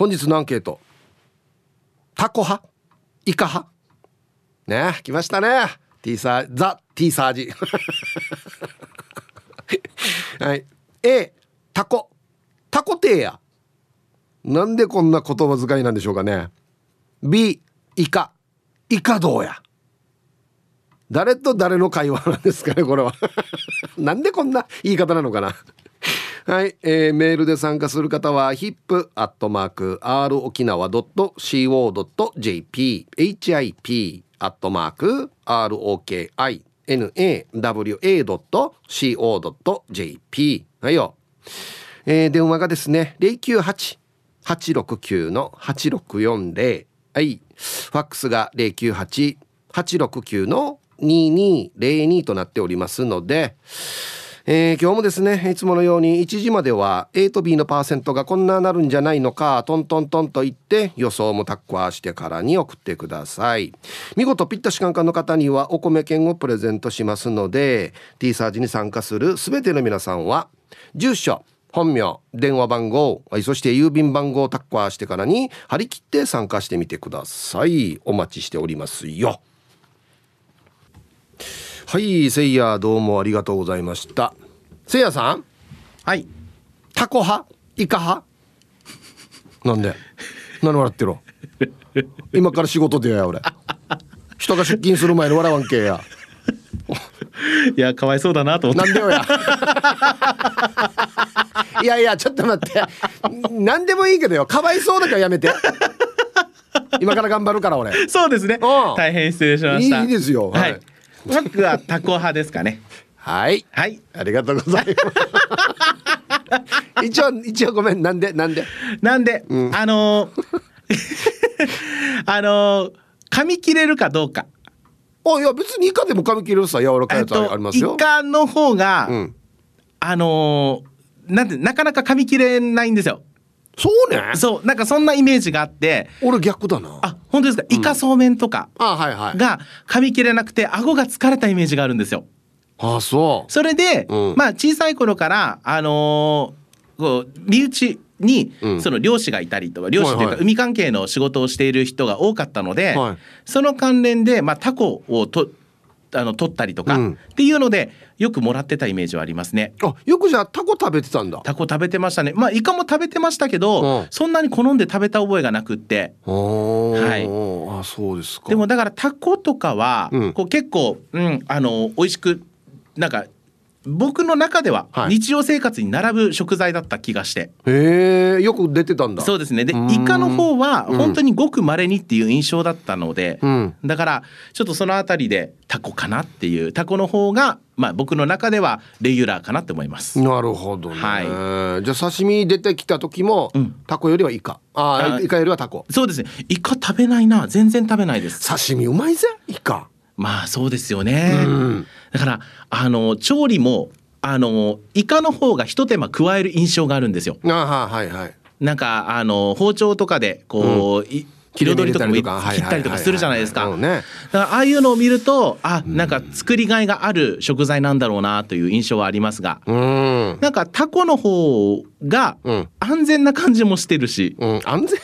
本日のアンケート。タコ派？イカ派？ね来ましたね。T サーザ T サージはい。A タコ。タコテーやなんでこんな言葉遣いなんでしょうかね。B イカ。イカどうや。誰と誰の会話なんですかねこれは。なんでこんな言い方なのかな。はい、えー、メールで参加する方は hip.r 沖縄 .co.jp hip アットマーク ROKINAWA.co.jp はいよ、えー、電話がですね098-869の8640はい。ファックスが098-869の2202となっておりますので、えー、今日もですねいつものように1時までは A と B のパーセントがこんななるんじゃないのかトントントンと言って予想もタッコアしてからに送ってください。見事ピッタシカンカの方にはお米券をプレゼントしますので T サージに参加する全ての皆さんは住所本名電話番号そして郵便番号をタッコアしてからに張り切って参加してみてください。お待ちしておりますよ。はいせいやどうもありがとうございました。せいやさん？はい。タコ派？イカ派？なんで？何笑ってろ今から仕事でや俺。人が出勤する前に笑わんけや。いやかわいそうだなと思って。なんでよや。いやいやちょっと待って。何でもいいけどよ。かわいそうだからやめて。今から頑張るから俺。そうですね。大変失礼しました。いいですよ。はい、はい。僕はタコ派ですかね。はい。はい。ありがとうございます。一応、一応ごめん、なんで、なんで？なんで、うん、あのー、あのー、噛み切れるかどうか。あ、いや、別にイカでも噛み切れるさ、柔らかいやつありますよ。イカの方が、うん、あのー、なんて、なかなか噛み切れないんですよ。そうねそうなんかそんなイメージがあって俺逆だなあ本当ですか、イカそうめんとかあはいはいが噛み切れなくて顎が疲れたイメージがあるんですよあそうそれで、うん、まあ小さい頃からあのー、こう身内に、その漁師がいたりとか漁師というか海関係の仕事をしている人が多かったので、はい、その関連で、まあ、タコをとあの取ったりとか、っていうのでよくもらってたイメージはありますね。あよくじゃあタコ食べてたんだ。タコ食べてましたね。まあイカも食べてましたけど、うん、そんなに好んで食べた覚えがなくって。はい。あそうですか。でもだからタコとかは、うん、こう結構、うん、あの美味しくなんか僕の中では日常生活に並ぶ食材だった気がして、はい、へえよく出てたんだ。そうですね。でイカの方は本当にごく稀にっていう印象だったので、うん、だからちょっとその辺りでタコかなっていうタコの方がまあ僕の中ではレギュラーかなって思います。なるほどね、はい、じゃあ刺身出てきた時も、うん、タコよりはイカああイカよりはタコ。そうですね。イカ食べないな。全然食べないです。刺身うまいぜイカまあそうですよね、うん。だからあの調理もあのイカの方が一手間加える印象があるんですよ。あはいはい。なんかあの包丁とかでこう、うん。彩りとかも切ったりとかするじゃないですか。だからああいうのを見るとあなんか作りがいがある食材なんだろうなという印象はありますが、うん、なんかタコの方が安全な感じもしてるし、うん、安全？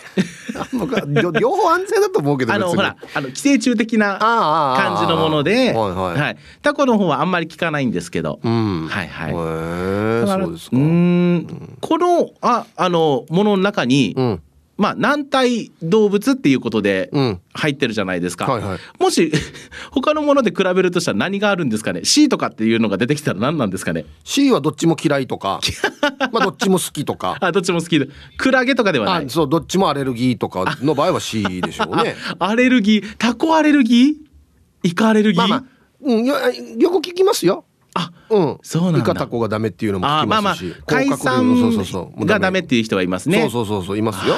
僕は両方安全だと思うけどあのほらあの寄生虫的な感じのもので、はいはい、タコの方はあんまり効かないんですけど、うん、はいはい。だからうんこのああのものの中に、うんまあ軟体動物っていうことで入ってるじゃないですか、うんはいはい、もし 他のもので比べるとしたら何があるんですかね？C とかっていうのが出てきたら何なんですかね？C はどっちも嫌いとか。まあどっちも好きとか。あどっちも好き。でクラゲとかではない。そうどっちもアレルギーとかの場合は C でしょうね。アレルギー？タコアレルギー？イカアレルギー、まあまあ。うん、よよく聞きますよあ、うん、そうなんだ。イカタコがダメっていうのも聞きますし、まあまあ海産がダメっていう人はいますね。そうそうそういますよ。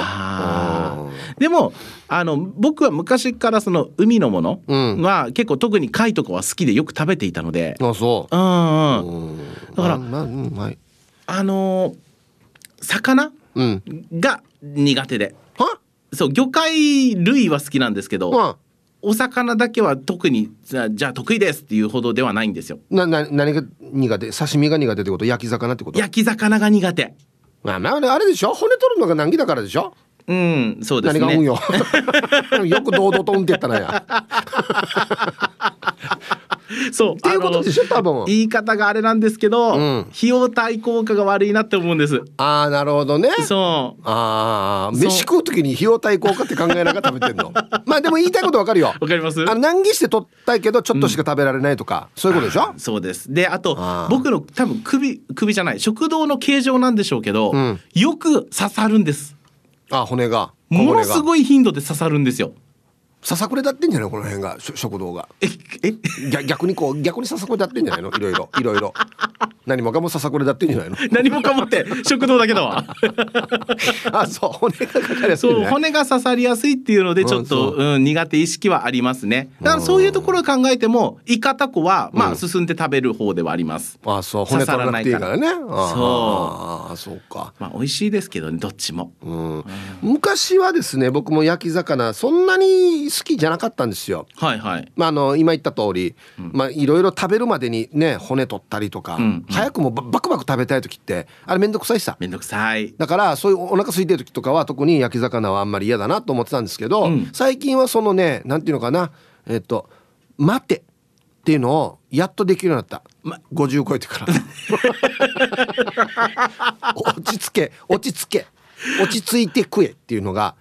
でもあの僕は昔からその海のものは、結構特に貝とかは好きでよく食べていたので。あそう。うんうん。だから、まあ、うんはい、あの魚、が苦手で。は？そう魚介類は好きなんですけど。お魚だけは特にじゃあ得意ですっていうほどではないんですよ。なな何が苦手刺身が苦手ってこと？焼き魚ってこと？焼き魚が苦手。まあまああれでしょ？骨取るのが難儀だからでしょ？うんそうですね。何が運よ。よく堂々と運って言ったなや そうっていうことでしょ多分。言い方があれなんですけど、うん。費用対効果が悪いなって思うんです。ああなるほどね。そう。ああ飯食う時に費用対効果って考えながら食べてんの？まあでも言いたいことわかるよ。わかります？あの難儀して取ったいけどちょっとしか食べられないとか、そういうことでしょ？そうです。であと僕の多分首首じゃない食道の形状なんでしょうけど、ん。よく刺さるんです。あ骨が。ものすいごい頻度で刺さるんですよささくれだってんじゃないこの辺が食道が。ええ？逆逆にこう逆にささくれだってんじゃないの？いろいろいろいろ何もかもささくれだってんじゃないの？何もかもって食道だけだわ。あそう骨がかかりやすい、ね、そう骨が刺さりやすいっていうのでちょっと、う。んうん、苦手意識はありますね。だからそういうところを考えてもイカタコはまうん。あ進んで食べる方ではあります、あそう骨取らなくていいからね。ああそうか。まあ美味しいですけどねどっちも。うん。昔はですね僕も焼き魚そんなに好きじゃなかったんですよ。はいはい。まあ、あの今言った通り、まあいろいろ食べるまでにね骨取ったりとか、んうん。早くもババクバク食べたい時ってあれめんどくさいさ。めんどくさい。だからそういうお腹空いてる時とかは特に焼き魚はあんまり嫌だなと思ってたんですけど、うん。最近はそのねなんていうのかなえっと「待て」っていうのをやっとできるようになった、ま50超えてから。落ち着け落ち着け落ち着いて食えっていうのが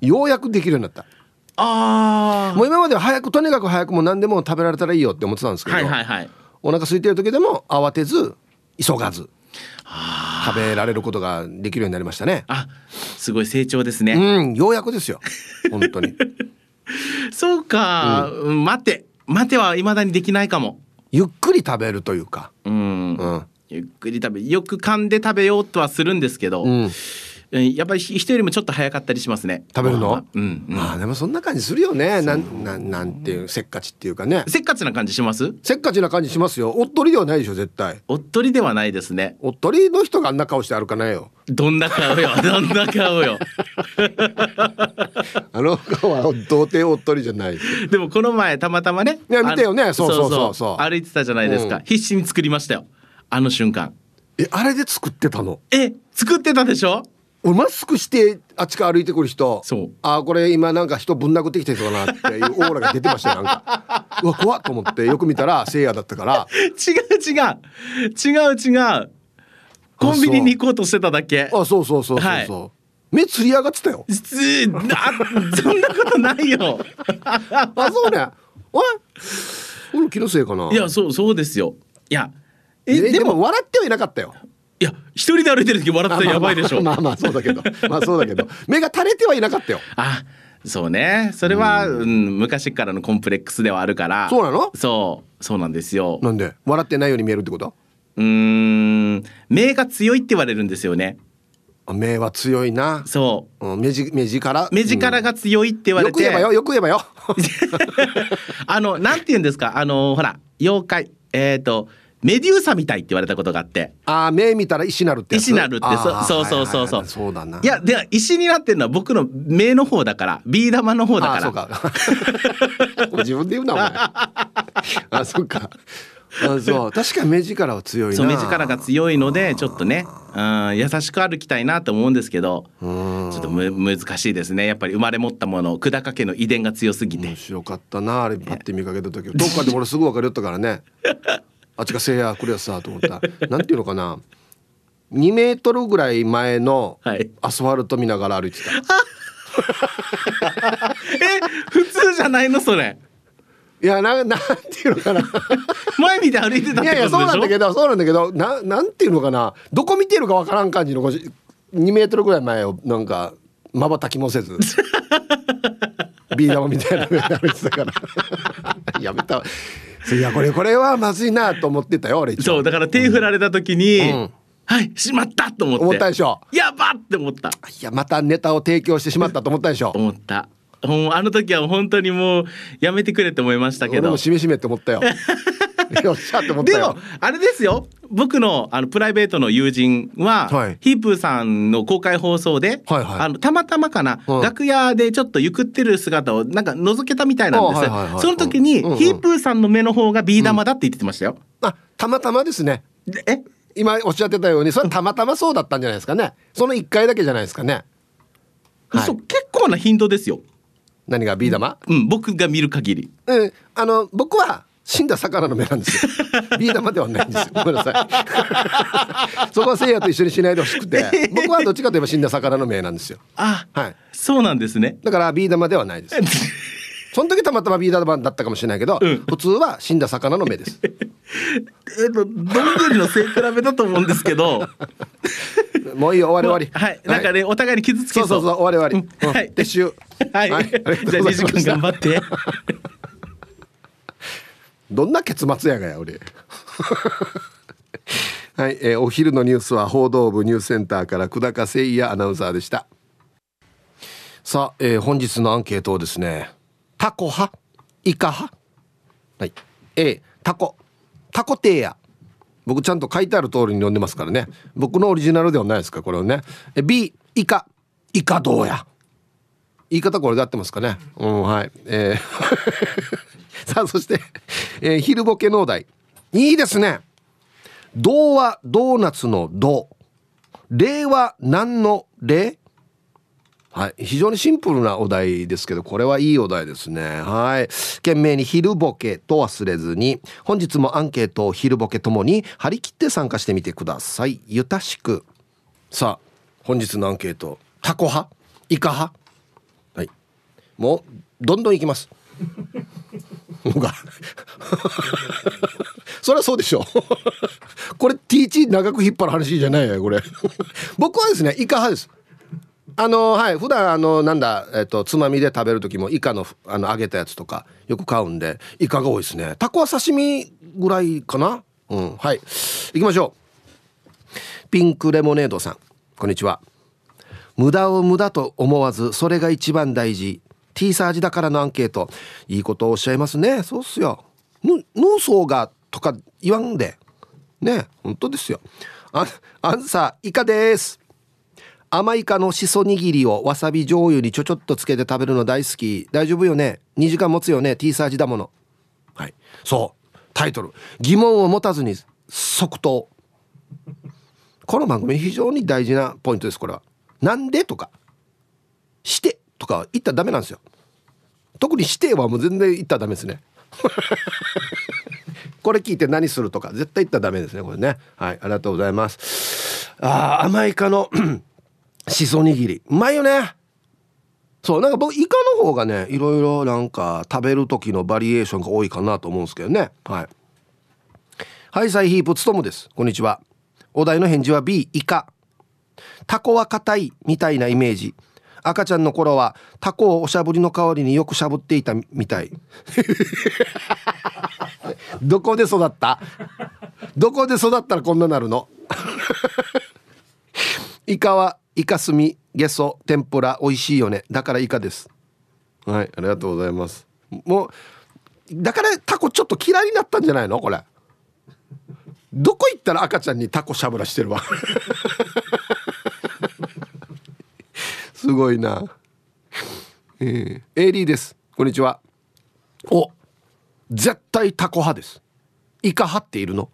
ようやくできるようになったあもう今までは早くとにかく早くもう何でも食べられたらいいよって思ってたんですけど、はいはいはいお腹空いてる時でも慌てず急がず食べられることができるようになりましたね。あすごい成長ですね、うん、ようやくですよ。本当に。そうか、うん待て待ては未だにできないかもゆっくり食べるというか。うん、うん。ゆっくり食べよく噛んで食べようとはするんですけど、うん。うんやっぱり人よりもちょっと早かったりしますね。食べるの？うん、うん、まあでもそんな感じするよね。なん、なん、なんていう、せっかちっていうかね。せっかちな感じします？せっかちな感じしますよ。おっとりではないでしょ、絶対。おっとりではないですね。おっとりの人があんな顔して歩かないよ。どんな顔よ。どんな顔よ。あの顔は童貞おっとりじゃない。でもこの前たまたまねいや見てよね。そう。そうそうそう。歩いてたじゃないですか、うん。必死に作りましたよ。あの瞬間。え、あれで作ってたの？え作ってたでしょ？俺マスクしてあっちから歩いてくる人そう。あーこれ今なんか人ぶん殴ってきてる人だなっていう オーラが出てましたよなんか。うわ怖っと思ってよく見たらせいやだったから。違 う違う。違う違う。コンビニに行こうとしてただけ。あそう。そうそうそうそう、はい。目つり上がってたよ。そんなことないよ。あそうね。おい。俺気のせいかな。いやそうそうですよ。いやえでも笑ってはいなかったよいや一人で歩いてる時笑ってたらやばいでしょ。あまあまあそうだけど。まあそうだけど。目が垂れてはいなかったよ。あそうね。それは、うん、昔からのコンプレックスではあるから。そうなの？そう。そうなんですよ。なんで？笑ってないように見えるってこと？うーん。目が強いって言われるんですよね。あ目は強いな、そう。ん、目じ目力？う目力が強いって言われて、よく言えばよ。よく言えばよ。あのなんて言うんですか？あのほら妖怪。えっ、とメデューサみたいって言われたことがあって。あー目見たら石なるって石なるってそあーそうそうそうそう。はいはいはいそうだな。いやで石になってるのは僕の目の方だからビー玉の方だあから。ーそうか。自分で言うなお前。あそっか。あそう。確かに目力は強いな。そう目力が強いのでちょっとね、うん、優しく歩きたいなと思うんですけどうん。ちょっとむ難しいですね。やっぱり生まれ持ったもの久高家の遺伝が強すぎて。面白かったなあれパッて見かけた時。どっかで俺すぐ分かるよったからね あっちがせいや来るやつさと思った。なんていうのかな。2メートルぐらい前のはい。アスファルト見ながら歩いてた。え普通じゃないの？それ。いやななんていうのかな。前見て歩いてたってことでしょ？いやいやそうなんだけどそうなんだけどななんていうのかな。どこ見てるかわからん感じの2メートルぐらい前をなんかまばたきもせず。ビー玉みたいなの歩いてたから。やめたわいやこれこれはまずいなと思ってたよ俺そうだから手振られた時に、うん。はいしまったと思って。思ったでしょ。やばって思った。いやまたネタを提供してしまったと思ったでしょ。思った。あの時は本当にもうやめてくれって思いましたけど。俺もしめしめって思ったよ よっしゃって思ったよ。でもあれですよ。僕のあのプライベートの友人は、はい。ヒープーさんの公開放送で、はいはい。あのたまたまかな、うん楽屋でちょっとゆくってる姿をなんか覗けたみたいなんです、あはいはいはい。その時に、うんうん。ヒープーさんの目の方がビー玉だって言ってましたよ、あたまたまですね。でえ？今おっしゃってたようにそれはたまたまそうだったんじゃないですかね。その1回だけじゃないですかね。はい、結構な頻度ですよ。何がビー玉？うん僕が見る限り。うんあの僕は死んだ魚の目なんですよ。ビー玉ではないんですよ。ごめんなさい。そこはせいやと一緒にしないでほしくて、僕はどっちかといえば死んだ魚の目なんですよ。あ、はい。そうなんですね。だからビー玉ではないです。その時たまたまビー玉だったかもしれないけど、うん、普通は死んだ魚の目です。えっとどんぐりの背比べだと思うんですけど。もういいよ終わり終わり。はい。なんかね、お互いに傷つけそう。そうそうそう終わり終わり。うん、はい。撤収。はい。はい、じゃあ2時間頑張って。どんな結末やがや俺。はい、えー、お昼のニュースは報道部ニュースセンターから久高誠也アナウンサーでした。さあ、えー、本日のアンケートをですねタコ派イカ派。はい A タコタコテーヤ。僕ちゃんと書いてある通りに読んでますからね。僕のオリジナルではないですかこれをね。B イカ。イカどうや。言い方これで合ってますかね。うんはい。えー さあそして、えー、昼ボケ農大いいですね童話ドーナツの童令は何の例？はい。非常にシンプルなお題ですけど、これはいいお題ですね。はい。懸命に昼ボケと忘れずに、本日もアンケートを昼ボケともに張り切って参加してみてください。ゆたしく。さあ、本日のアンケート、タコ派？イカ派？はい。もう、どんどんいきます。が。そりゃそうでしょ。これ T1 長く引っ張る話じゃないよこれ。僕はですねイカ派です。あのはい普段あのなんだえっとつまみで食べる時もイカのあの揚げたやつとかよく買うんでイカが多いですね。タコは刺身ぐらいかな？うんはい。行きましょう。ピンクレモネードさんこんにちは。無駄を無駄と思わずそれが一番大事。T サージだからのアンケート。いいことをおっしゃいますね。そうっすよ。脳層がとか言わんで。ね。本当ですよ。あアンサーイカです。甘イカのしそ握りをわさび醤油にちょちょっとつけて食べるの大好き。大丈夫よね。2時間持つよね。T サージだもの。はい。そう。タイトル。疑問を持たずに即答。この番組非常に大事なポイントですこれは。なんでとか。して。とか言ったらダメなんですよ。特に指定はもう全然言ったらダメですね。これ聞いて何するとか絶対言ったらダメですねこれね。はいありがとうございます。あ甘いかの しそ握り。うまいよね。そうなんか僕イカの方がねいろいろなんか食べる時のバリエーションが多いかなと思うんですけどね。はい。はいサイヒープつとむです。こんにちは。お題の返事は B イカ。タコは硬いみたいなイメージ。赤ちゃんの頃はタコをおしゃぶりの代わりによくしゃぶっていたみたい。どこで育った？どこで育ったらこんななるの？イカはイカスミゲソ天ぷら美味しいよね。だからイカです。はいありがとうございます。もうだからタコちょっと嫌いになったんじゃないの？これ。どこ行ったら赤ちゃんにタコしゃぶらしてるわ？すごいな。えー、エイリーです。こんにちは。お、絶対タコ派です。イカ派っているの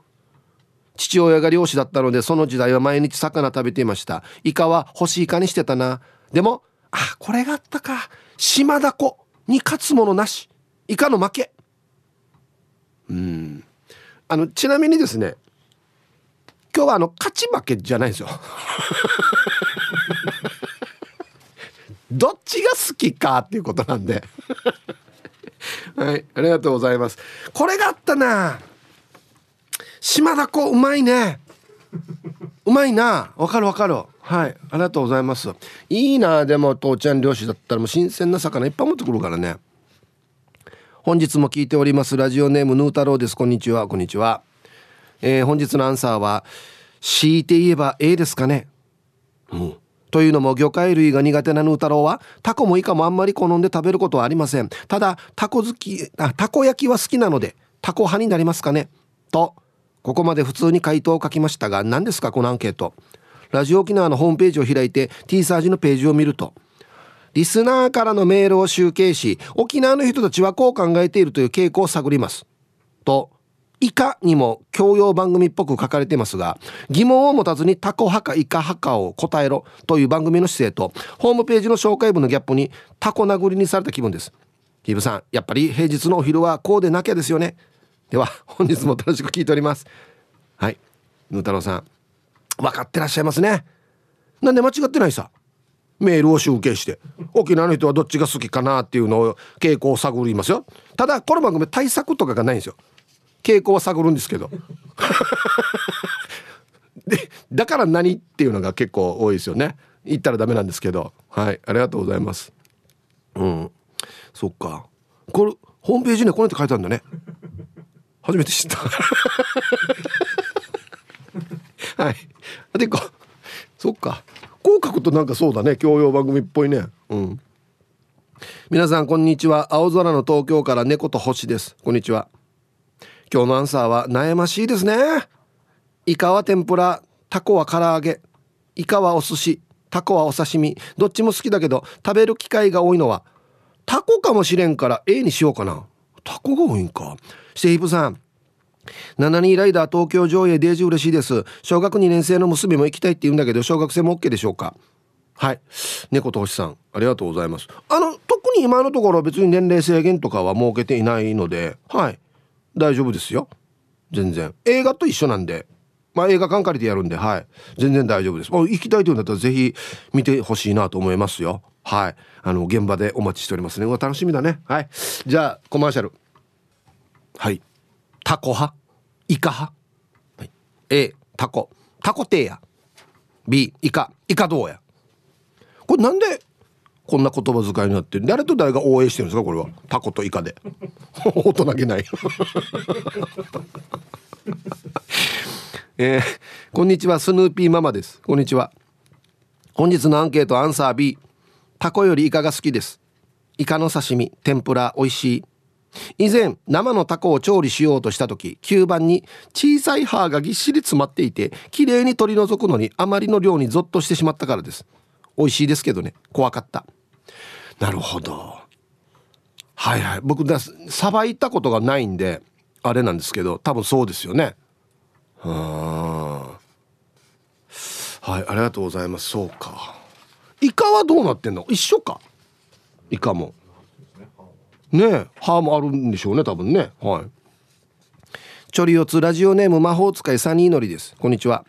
父親が漁師だったのでその時代は毎日魚食べていましたイカは干しイカにしてたなでもあこれがあったか島ダコに勝つものなしイカの負けうんあのちなみにですね今日はあの勝ち負けじゃないんですよどっちが好きかっていうことなんで。はいありがとうございます。これがあったな。島田子うまいね。うまいな。わかるわかる。はいありがとうございます。いいなでも父ちゃん漁師だったらもう新鮮な魚いっぱい持ってくるからね。本日も聞いております。ラジオネームヌー太郎です。こんにちは。こんにちは、えー、本日のアンサーは強いて言えば A ですかね。うん。というのも魚介類が苦手なヌー太郎はタコもイカもあんまり好んで食べることはありません。ただタコ好きあタコ焼きは好きなのでタコ派になりますかね。とここまで普通に回答を書きましたが何ですかこのアンケート。ラジオ沖縄のホームページを開いて T サージのページを見るとリスナーからのメールを集計し沖縄の人たちはこう考えているという傾向を探ります。とイカにも教養番組っぽく書かれていますが疑問を持たずにタコ派かイカ派かを答えろという番組の姿勢とホームページの紹介文のギャップにタコ殴りにされた気分です。ヒブさんやっぱり平日のお昼はこうでなきゃですよね。では本日も楽しく聞いております。はい。ヌー太郎さん分かってらっしゃいますね。なんで間違ってないさ。メールを集計して沖縄の人はどっちが好きかなっていうのを傾向を探りますよ。ただこの番組対策とかがないんですよ。傾向は探るんですけど。でだから何っていうのが結構多いですよね。言ったらダメなんですけど。はい。ありがとうございます。うん。そっか。これホームページにこうやって書いてあるんだね。初めて知った。はい。でこそっか。こう書くとなんかそうだね。教養番組っぽいね。うん。皆さんこんにちは。青空の東京から猫と星です。こんにちは。今日のアンサーは悩ましいですね。イカは天ぷらタコは唐揚げ。イカはお寿司タコはお刺身。どっちも好きだけど食べる機会が多いのはタコかもしれんから A にしようかな。タコが多いんか。シェイプさん。7人ライダー東京上映デージ嬉しいです。小学2年生の娘も行きたいって言うんだけど小学生も OK でしょうか。はい。猫と星さんありがとうございます。あの特に今のところ別に年齢制限とかは設けていないのではい。大丈夫ですよ。全然。映画と一緒なんで。まあ映画館借りてやるんではい。全然大丈夫です。もう行きたいというんだったらぜひ見てほしいなと思いますよ。はい。あの現場でお待ちしておりますね。うわ楽しみだね。はい。じゃあコマーシャル。はい。タコ派？イカ派、はい、A タコ。タコテや B イカ。イカどうや？これなんでこんな言葉遣いになって誰と誰が応援してるんですか？これは。タコとイカで。大人げない。えー、こんにちは。スヌーピーママです。こんにちは。本日のアンケートアンサー B タコよりイカが好きです。イカの刺身。天ぷら美味しい。以前生のタコを調理しようとした時吸盤に小さい歯がぎっしり詰まっていてきれいに取り除くのにあまりの量にゾッとしてしまったからです。美味しいですけどね。怖かった。なるほど。はいはい。僕ださばいたことがないんであれなんですけど多分そうですよね。はいありがとうございます。そうか。イカはどうなってんの？一緒か。イカも。ね歯もあるんでしょうね多分ね。はい。チョリオツラジオネーム魔法使いサニーのりです。こんにちは。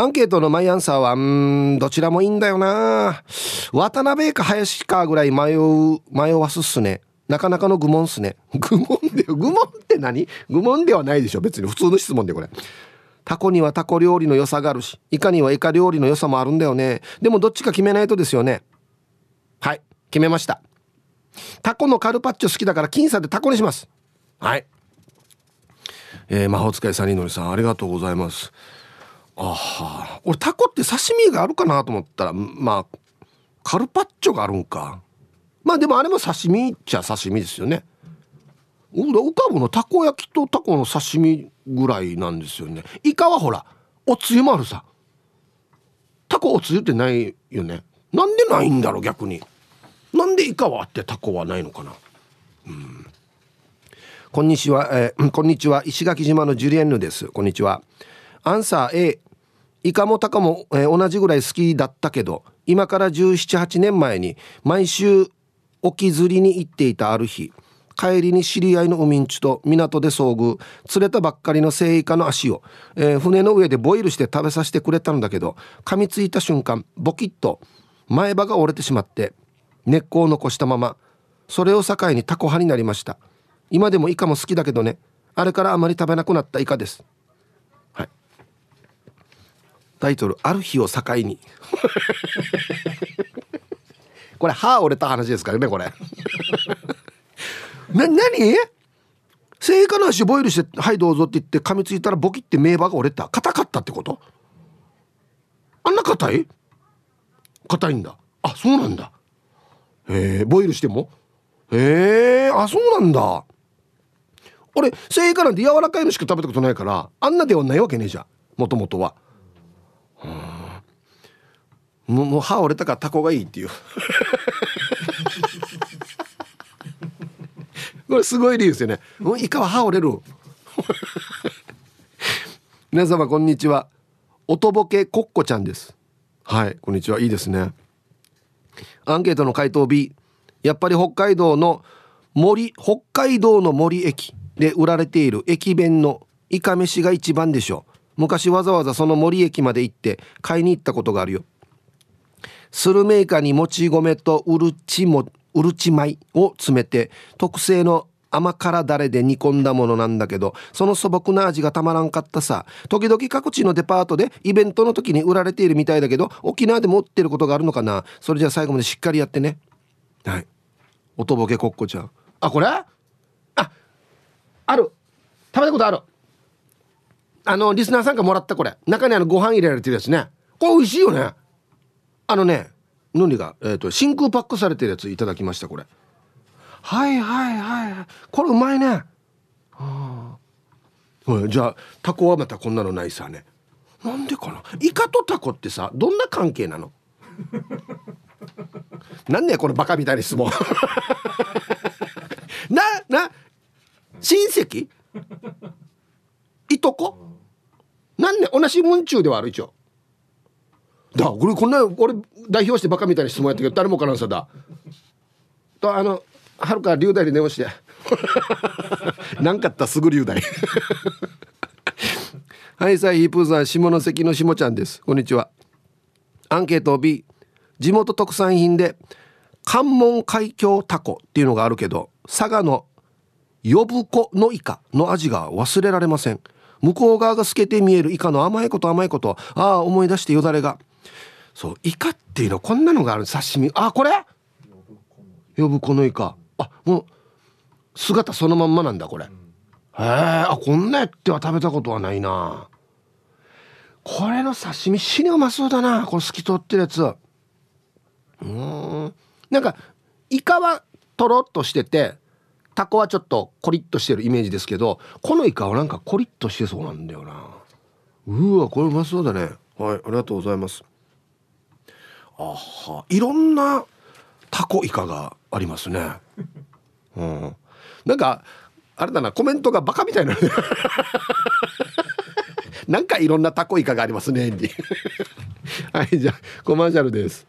アンケートのマイアンサーはうんどちらもいいんだよな。渡辺か林かぐらい迷う迷わすっすね。なかなかの愚問っすね。愚問で愚問って何？愚問ではないでしょ。別に普通の質問でこれ。タコにはタコ料理の良さがあるしイカにはイカ料理の良さもあるんだよね。でもどっちか決めないとですよね。はい決めました。タコのカルパッチョ好きだから僅差でタコにします。はい。えー、魔法使いサニーのりさんありがとうございます。あは。俺タコって刺身があるかなと思ったらまあカルパッチョがあるんか。まあでもあれも刺身っちゃ刺身ですよね。浮かぶのたこ焼きとタコの刺身ぐらいなんですよね。イカはほらおつゆもあるさ。タコおつゆってないよね。なんでないんだろう逆に。なんでイカはあってタコはないのかな。うん。こんにちは、えー、こんにちは。石垣島のジュリエンヌです。こんにちは。アンサー A イカもタカも、えー、同じぐらい好きだったけど今から1718年前に毎週沖釣りに行っていたある日帰りに知り合いの海んちと港で遭遇。釣れたばっかりのセイカの足を、えー、船の上でボイルして食べさせてくれたんだけど噛みついた瞬間ボキッと前歯が折れてしまって根っこを残したままそれを境にタコ派になりました。今でもイカも好きだけどね。あれからあまり食べなくなったイカです。タイトル「ある日を境に」これ歯折れた話ですからねこれ。な何？生果の足ボイルして「はいどうぞ」って言って噛みついたらボキって名馬が折れた。硬かったってこと？あんな硬い？硬いんだ。あそうなんだ。へえボイルしても？へえあそうなんだ。俺生果なんて柔らかいのしか食べたことないからあんなではないわけねえじゃんもともとは。もうもう歯折れたからタコがいいっていう。これすごい理由ですよね。イカは歯折れる。皆様こんにちは。おとぼけコッコちゃんです。はいこんにちは。いいですね。アンケートの回答 B やっぱり北海道の森北海道の森駅で売られている駅弁のイカ飯が一番でしょう。昔わざわざその森駅まで行って買いに行ったことがあるよ。スルメイカにもち米とうるちもうるち米を詰めて特製の甘辛だれで煮込んだものなんだけどその素朴な味がたまらんかったさ。時々各地のデパートでイベントの時に売られているみたいだけど沖縄でも売ってることがあるのかな。それじゃあ最後までしっかりやってね。はい。おとぼけこっこちゃん。あこれ？あある。食べたことある。あのリスナーさんがもらったこれ。中にあのご飯入れられてるやつね。これ美味しいよね。あのねのりが、えーと、真空パックされてるやついただきましたこれ。はいはいはいこれうまいね。はあじゃあタコはまたこんなのないさね。なんでかな？イカとタコってさどんな関係なの？なんねこのバカみたいな質問。なな親戚？いとこ？なんね同じ文中ではある一応。だこれこんな俺代表してバカみたいな質問やったけど誰もからんさだ。とあのはるか龍大に電話して。何かあったすぐ龍大。はいさあヒープーさん下関の下ちゃんです。こんにちは。アンケート B 地元特産品で関門海峡タコっていうのがあるけど佐賀の呼子のイカの味が忘れられません。向こう側が透けて見えるイカの甘いこと甘いことああ思い出してよだれがそうイカっていうのこんなのがある。刺身。あこれ？呼子のイカ。あもう姿そのまんまなんだこれ、へえあこんなやっては食べたことはないな。これの刺身死にうまそうだな。これ透き通ってるやつ。うん。なんかイカはとろっとしててタコはちょっとコリッとしてるイメージですけどこのイカはなんかコリッとしてそうなんだよな。うわこれうまそうだね。はいありがとうございますあはいろんなタコイカがありますね。うん。なんかあれだなコメントがバカみたいな。なんかいろんなタコイカがありますね はいじゃあコマーシャルです。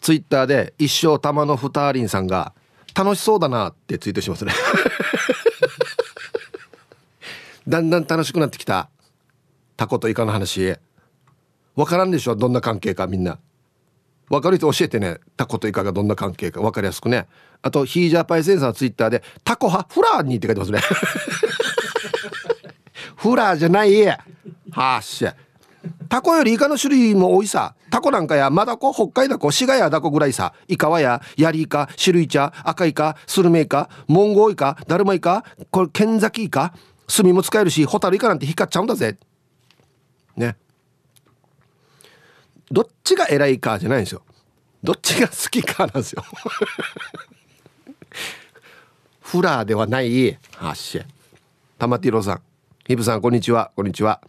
ツイッターで一生玉のふたりんさんが楽しそうだなってツイートしますね。だんだん楽しくなってきたタコとイカの話わからんでしょ？どんな関係かみんな。わかる人教えてね。タコとイカがどんな関係か。わかりやすくね。あとヒージャーパイセンサーツイッターでタコ派？フラーにって書いてますね。フラーじゃないはっしゃ。タコよりイカの種類も多いさ。タコなんかやマダコ北海ダコシガヤダコぐらいさ。イカはやヤリイカシルイチャ赤イカスルメイカモンゴウイカダルマイカこれケンザキイカ炭も使えるしホタルイカなんて光っちゃうんだぜ。ね。どっちが偉いかじゃないんですよ。どっちが好きかなんですよ。フラーではないはっしゃ玉ティロさん。ヒブさんこんにちは。こんにちは。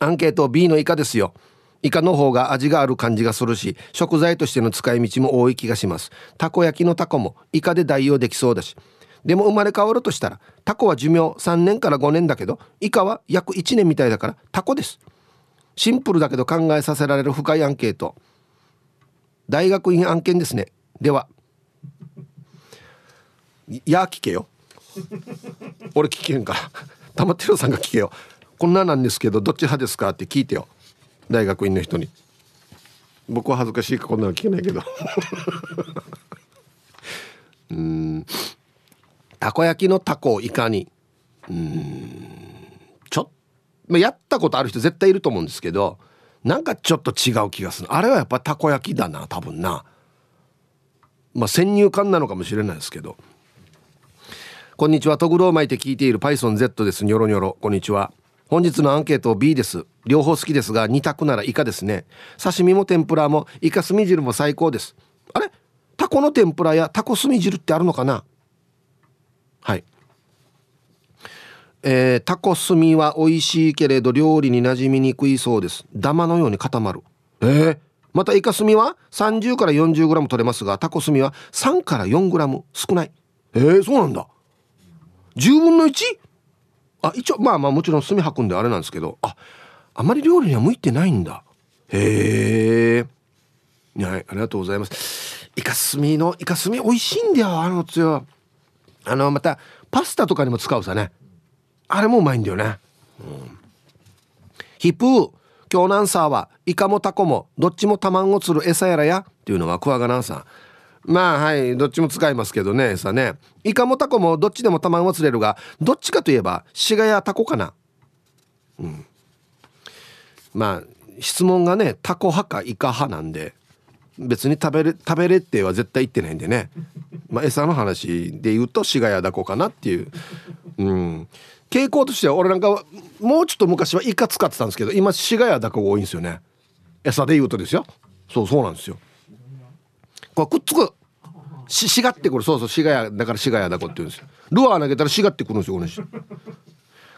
アンケート B のイカですよ。イカの方が味がある感じがするし食材としての使い道も多い気がします。たこ焼きのタコもイカで代用できそうだし。でも生まれ変わるとしたらタコは寿命3年から5年だけどイカは約1年みたいだからタコです。シンプルだけど考えさせられる深いアンケート。大学院案件ですね。では。いや聞けよ。俺聞けんから。玉てるさんが聞けよ。こんななんですけどどっち派ですかって聞いてよ。大学院の人に。僕は恥ずかしいかこんなの聞けないけど。うん。たこ焼きのタコをいかに。うん。っとやったことある人絶対いると思うんですけどなんかちょっと違う気がする。あれはやっぱたこ焼きだな多分な。まあ先入観なのかもしれないですけど。こんにちは。トグロを巻いて聞いている PythonZ です。ニョロニョロ。こんにちは。本日のアンケート B です。両方好きですが2択ならイカですね。刺身も天ぷらもイカ墨汁も最高です。あれ？タコの天ぷらやタコ墨汁ってあるのかな？はい。えー、タコ墨は美味しいけれど料理に馴染みにくいそうです。ダマのように固まる。えー、またイカ墨は30から 40g 取れますがタコ墨は3から 4g 少ない。えー、そうなんだ。10分の 1? あ一応まあまあもちろん炭吐くんであれなんですけどああまり料理には向いてないんだ。へえはいありがとうございます。イカスミのイカスミ美味しいんだよあのつよ。あのまたパスタとかにも使うさねあれもうまいんだよね、うん、ヒプー今日のアンサーはイカもタコもどっちも卵を釣る餌やらやっていうのはクワガナンサー。まあはいどっちも使いますけどね餌ね。イカもタコもどっちでも卵を釣れるがどっちかといえばシガやタコかな。うん。まあ質問がねタコ派かイカ派なんで別に食べれ食べれっては絶対言ってないんでね、まあ、餌の話で言うとシガやダコかなっていう、うん、傾向としては俺なんかもうちょっと昔はイカ使ってたんですけど今シガやダコが多いんですよね。餌で言うとですよ。そうそうなんですよ。これくっつくししがってくる。そうそうしがやだからしがやだこって言うんですよ。ルアー投げたらしがってくるんですよこの人。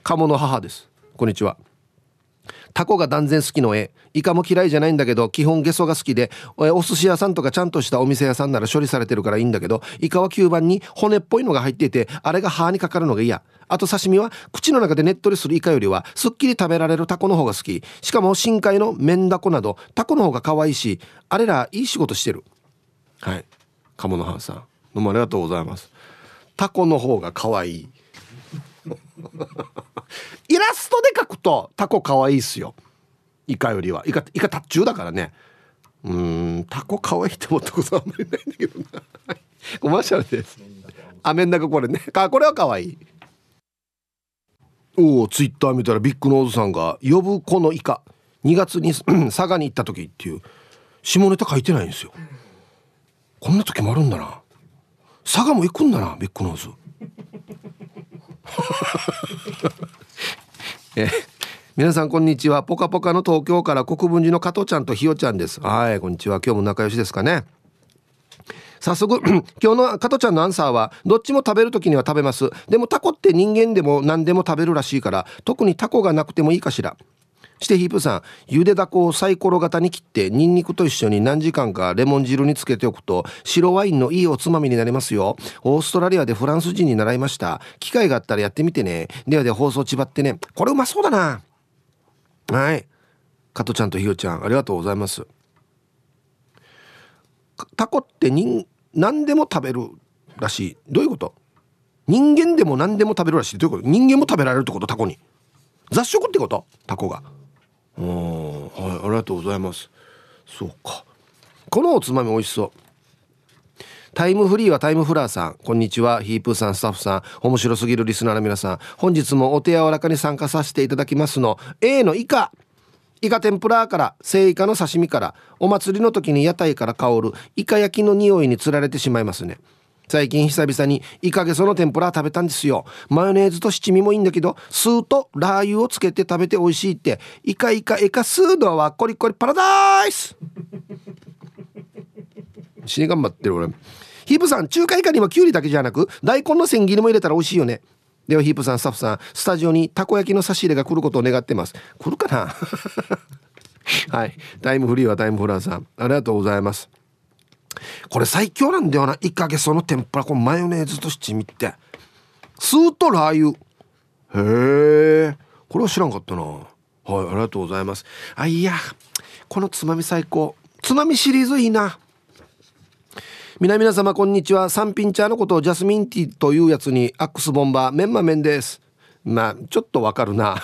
鴨の母です。こんにちは。タコが断然好きの絵。イカも嫌いじゃないんだけど基本ゲソが好きでお寿司屋さんとかちゃんとしたお店屋さんなら処理されてるからいいんだけどイカは吸盤に骨っぽいのが入っていてあれが歯にかかるのが嫌。あと刺身は口の中でねっとりするイカよりはすっきり食べられるタコの方が好き。しかも深海のメンダコなどタコの方が可愛いしあれらいい仕事してる。はい。鴨の母さん。どうもありがとうございます。タコの方が可愛い。イラストで描くとタコ可愛いいっすよ。イカよりは。イカイカ達中だからね。うんタコ可愛いいって思ったことはあんまりないんだけどな。コマーシャルです。あめん中これね。かこれは可愛い。おおツイッター見たらビッグノーズさんが「呼ぶ子のイカ」2月に佐賀に行った時っていう。下ネタ書いてないんですよ。こんな時もあるんだな。佐賀も行くんだなビッグノーズ。え皆さんこんにちは。ポカポカの東京から国分寺の加藤ちゃんとひよちゃんです。はいこんにちは。今日も仲良しですかね。早速 今日の加トちゃんのアンサーはどっちも食べる時には食べます。でもタコって人間でも何でも食べるらしいから特にタコがなくてもいいかしら。してヒープさんゆでだこをサイコロ型に切ってニンニクと一緒に何時間かレモン汁につけておくと白ワインのいいおつまみになりますよ。オーストラリアでフランス人に習いました。機会があったらやってみてね。ではでは放送ちばってね。これうまそうだな。はい。加トちゃんとひよちゃんありがとうございます。タコって人何でも食べるらしい。どういうこと？人間でも何でも食べるらしい。どういうこと？人間も食べられるってこと？タコに。雑食ってこと？タコが。うん。はいありがとうございます。そうか。このおつまみ美味しそう。タイムフリーはタイムフラーさん。こんにちは。ヒープーさんスタッフさん。面白すぎるリスナーの皆さん。本日もお手柔らかに参加させていただきますの。A のイカ。イカ天ぷらから生イカの刺身からお祭りの時に屋台から香るイカ焼きの匂いにつられてしまいますね。最近久々にイカゲソの天ぷら食べたんですよ。マヨネーズと七味もいいんだけど酢とラー油をつけて食べて美味しいって。イカイカイカスードはコリコリパラダイス。死に頑張ってる俺。ヒープさん中華イカにはキュウリだけじゃなく大根の千切りも入れたら美味しいよね。ではヒープさんスタッフさんスタジオにたこ焼きの差し入れが来ることを願ってます。来るかな？はい。タイムフリーはタイムフラーさん。ありがとうございます。これ最強なんだよな。イカゲソの天ぷらこのマヨネーズと七味って。スーとラー油。へえ。これは知らんかったな。はいありがとうございます。あいや。このつまみ最高。つまみシリーズいいな。皆皆様こんにちは。三品茶のことをジャスミンティーというやつにアックスボンバーメンマメンです。まあちょっとわかるな。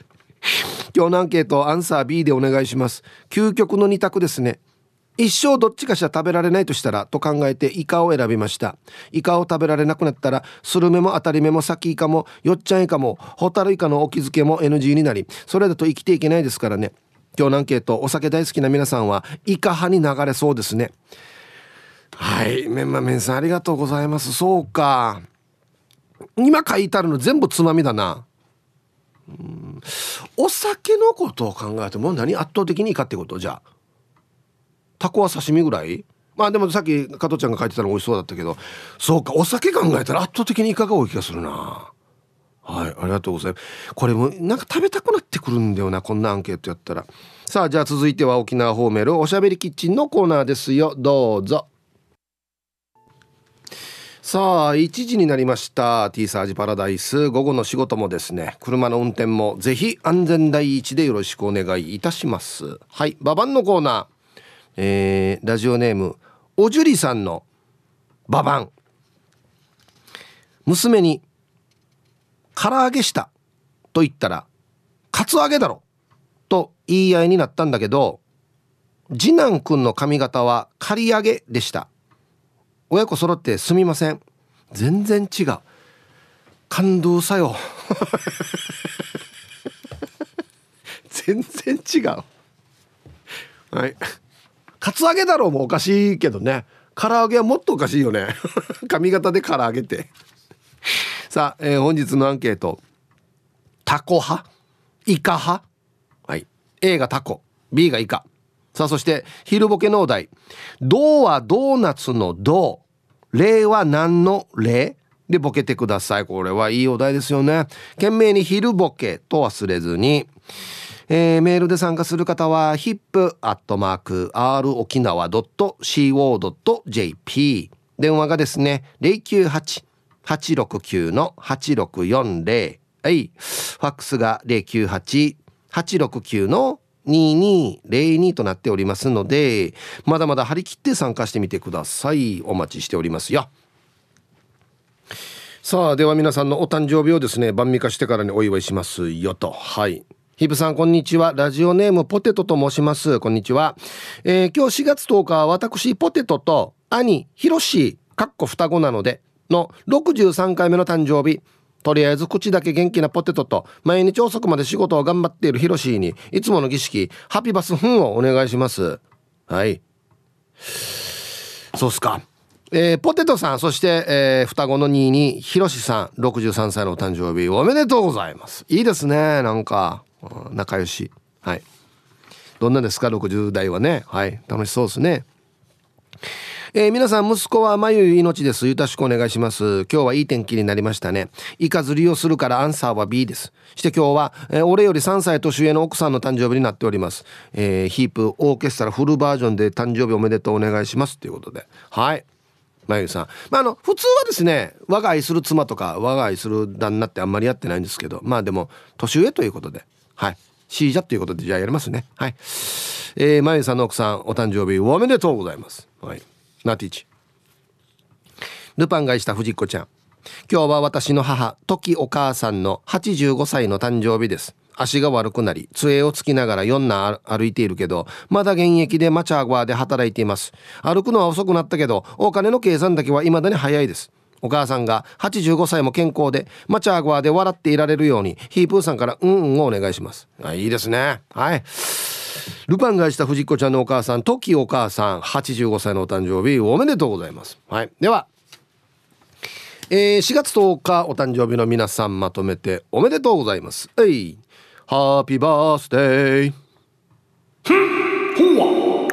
今日のアンケートアンサー B でお願いします。究極の2択ですね。一生どっちかしら食べられないとしたらと考えてイカを選びました。イカを食べられなくなったらスルメも当たり目もサキイカもよっちゃんイカもホタルイカのお気づけも NG になりそれだと生きていけないですからね。今日のアンケートお酒大好きな皆さんはイカ派に流れそうですね。はい。メンマメンさんありがとうございます。そうか。今書いてあるの全部つまみだな。うん。お酒のことを考えても何？圧倒的にイカってこと？じゃあ。タコは刺身ぐらい？まあでもさっき加藤ちゃんが書いてたの美味しそうだったけど。そうかお酒考えたら圧倒的にイカが多い気がするな。はいありがとうございます。これもなんか食べたくなってくるんだよなこんなアンケートやったら。さあじゃあ続いては沖縄ホーメルおしゃべりキッチンのコーナーですよ。どうぞ。さあ1時になりました。T サージパラダイス。午後の仕事もですね。車の運転もぜひ安全第一でよろしくお願いいたします。はいババンのコーナー。えー、ラジオネームおじゅりさんのババン娘に唐揚げしたと言ったらカツアゲだろと言い合いになったんだけど次男くんの髪型は刈り上げでした。親子揃ってすみません。全然違う。感動さよ。全然違う。はい。カツアゲだろうもおかしいけどね。唐揚げはもっとおかしいよね。髪型で唐揚げて。さあ、えー、本日のアンケート。タコ派？イカ派？はい。A がタコ。B がイカ。さあそして昼ボケのお題「銅はドーナツの銅」「例は何の例?」でボケてください。これはいいお題ですよね。懸命に昼ボケと忘れずに。えー、メールで参加する方は hip.r 沖縄 .co.jp 電話がですね098-869-8640はい。ファックスが098-869の2202となっておりますのでまだまだ張り切って参加してみてください。お待ちしておりますよ。さあでは皆さんのお誕生日をですね晩味化してからにお祝いしますよと。はい。ヒブさんこんにちは。ラジオネームポテトと申します。こんにちは、えー、今日4月10日は私ポテトと兄ヒロシかっこ双子なのでの63回目の誕生日。とりあえず口だけ元気なポテトと毎日遅くまで仕事を頑張っているヒロシーにいつもの儀式ハピバスフンをお願いします。はい。そうっすか。えー、ポテトさんそして、えー、双子の2位にヒロシさん63歳のお誕生日おめでとうございます。いいですねなんか。仲良し。はい。どんなですか？60代はね。はい。楽しそうですね。えー、皆さん息子は眉命です。よろしくお願いします。今日はいい天気になりましたね。イカ釣りをするからアンサーは B です。して今日は、えー、俺より3歳年上の奥さんの誕生日になっております、えー、ヒープオーケストラフルバージョンで誕生日おめでとうお願いします。ということで。はい。まゆさん、まあ、あの普通はですね我が愛する妻とか我が愛する旦那ってあんまりやってないんですけど。まあでも年上ということで。はい。シージャということでじゃあやりますね。はい。えー、まゆさんの奥さんお誕生日おめでとうございます。はい。ナティチ。ルパン買いした藤子ちゃん。今日は私の母時お母さんの85歳の誕生日です。足が悪くなり杖をつきながら4な歩いているけどまだ現役でマチャーゴアで働いています。歩くのは遅くなったけどお金の計算だけは未だに早いです。お母さんが85歳も健康でマチャーゴアで笑っていられるようにヒープーさんからうんうんをお願いします。あいいですね。はい。ルパンがした藤子ちゃんのお母さんトキお母さん85歳のお誕生日おめでとうございます。はい。ではえー、4月10日お誕生日の皆さんまとめておめでとうございます。えい。ハッピーバースデーほ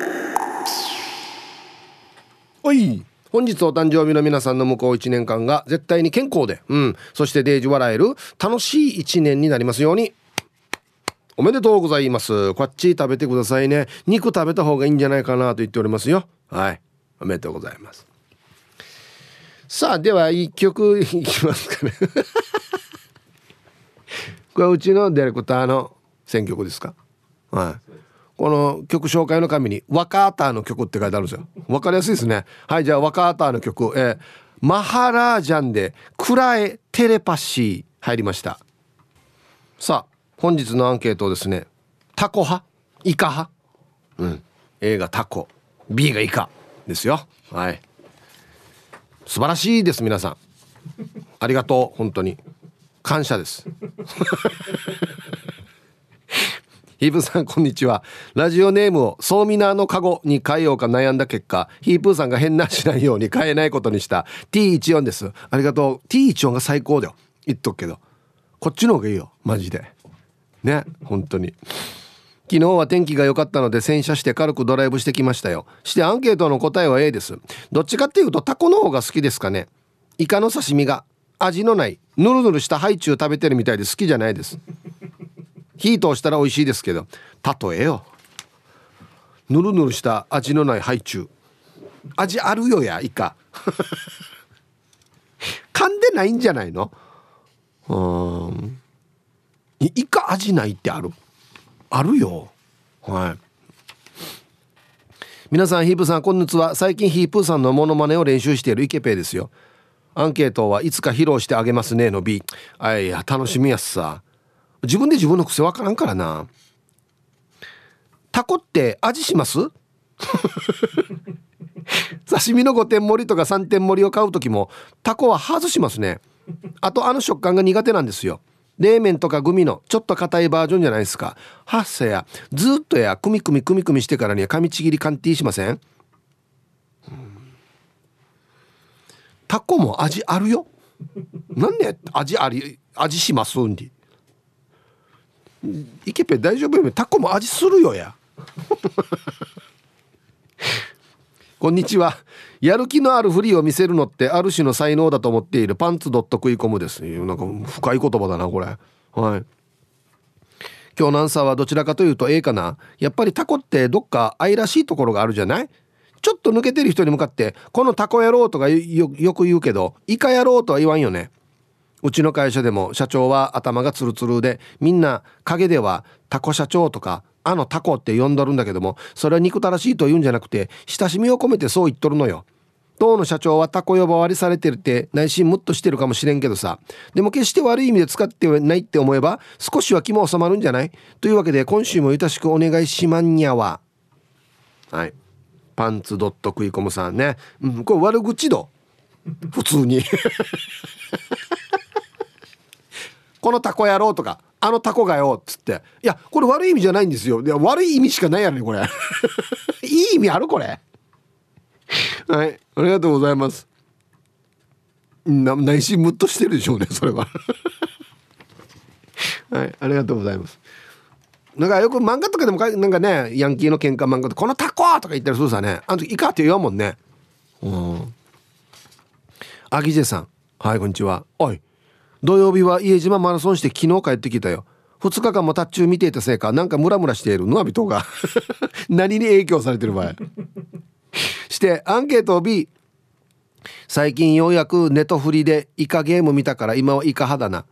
おい本日お誕生日の皆さんの向こう1年間が絶対に健康で、うん、そしてデージ笑える楽しい1年になりますように。おめでとうございます。こっち食べてくださいね。肉食べた方がいいんじゃないかなと言っておりますよ。はい。おめでとうございます。さあ、では一曲いきますかね。これはうちのディレクターの選曲ですか？はい。この曲紹介の紙に「ワカーターの曲」って書いてあるんですよ。わかりやすいですね。はいじゃあワカーターの曲、えー、マハラージャンで「クラエテレパシー」入りました。さあ本日のアンケートですね。タコ派？イカ派？うん。A がタコ。B がイカ。ですよ。はい。素晴らしいです皆さん。ありがとう本当に。感謝です。ヒープさんこんにちは。ラジオネームをソーミナーのカゴに変えようか悩んだ結果ヒープーさんが変なしないように変えないことにした。T14 です。ありがとう。T14 が最高だよ。言っとくけど。こっちの方がいいよ。マジで。ね。本当に。昨日は天気が良かったので洗車して軽くドライブしてきましたよ。してアンケートの答えは A です。どっちかっていうとタコの方が好きですかね。イカの刺身が味のないヌルヌルしたハイチュウ食べてるみたいで好きじゃないです。火通したら美味しいですけど例えよ。ヌルヌルした味のないハイチュウ。味あるよやイカ。噛んでないんじゃないの？うん。イカ味ないってある？あるよ。はい。皆さんヒープさんこんにちは。最近ヒープーさんのモノマネを練習しているイケペイですよ。アンケートはいつか披露してあげますねの B あいや楽しみやすさ。自分で自分の癖わからんからな。タコって味します？刺身の5点盛りとか3点盛りを買う時もタコは外しますね。あとあの食感が苦手なんですよ。冷麺とかグミのちょっと硬いバージョンじゃないですか。ハッサやずっとやクミクミクミクミしてからには噛みちぎりカンティーしません？タコも味あるよ。なんで味あり味します？んで。イケペ大丈夫よタコも味するよや。こんにちは。やる気のあるふりを見せるのってある種の才能だと思っているパンツドット食い込むですなんか深い言葉だなこれ。はい。今日のアンサーはどちらかというと A かな。やっぱりタコってどっか愛らしいところがあるじゃない？ちょっと抜けてる人に向かって「このタコ野郎」とかよく言うけど「イカ野郎」とは言わんよね。うちの会社でも社長は頭がツルツルでみんな陰ではタコ社長とかあのタコって呼んどるんだけどもそれは憎たらしいと言うんじゃなくて親しみを込めてそう言っとるのよ。当の社長はタコ呼ばわりされてるって内心ムッとしてるかもしれんけどさ。でも決して悪い意味で使ってないって思えば少しは気も収まるんじゃない？というわけで今週もよろしくお願いしまんにゃわはい。パンツドット食い込むさんね、うん、これ悪口度普通に。このタコ野郎とかあのタコがよっつって。いやこれ悪い意味じゃないんですよ。いや悪い意味しかないやろねこれ。いい意味あるこれ。はいありがとうございます。な内心ムッとしてるでしょうねそれは。はいありがとうございます。なんかよく漫画とかでもなんかねヤンキーの喧嘩漫画で「このタコ!」とか言ったりするさね。あの時「イカ」って言わんもんね。うん。アギジェさん。はいこんにちは。おい。土曜日は家島マラソンして昨日帰ってきたよ。2日間もタッチュー見ていたせいかなんかムラムラしている。のは人が。何に影響されてる場合。してアンケートを B 最近ようやくネトフリでイカゲーム見たから今はイカ派だな。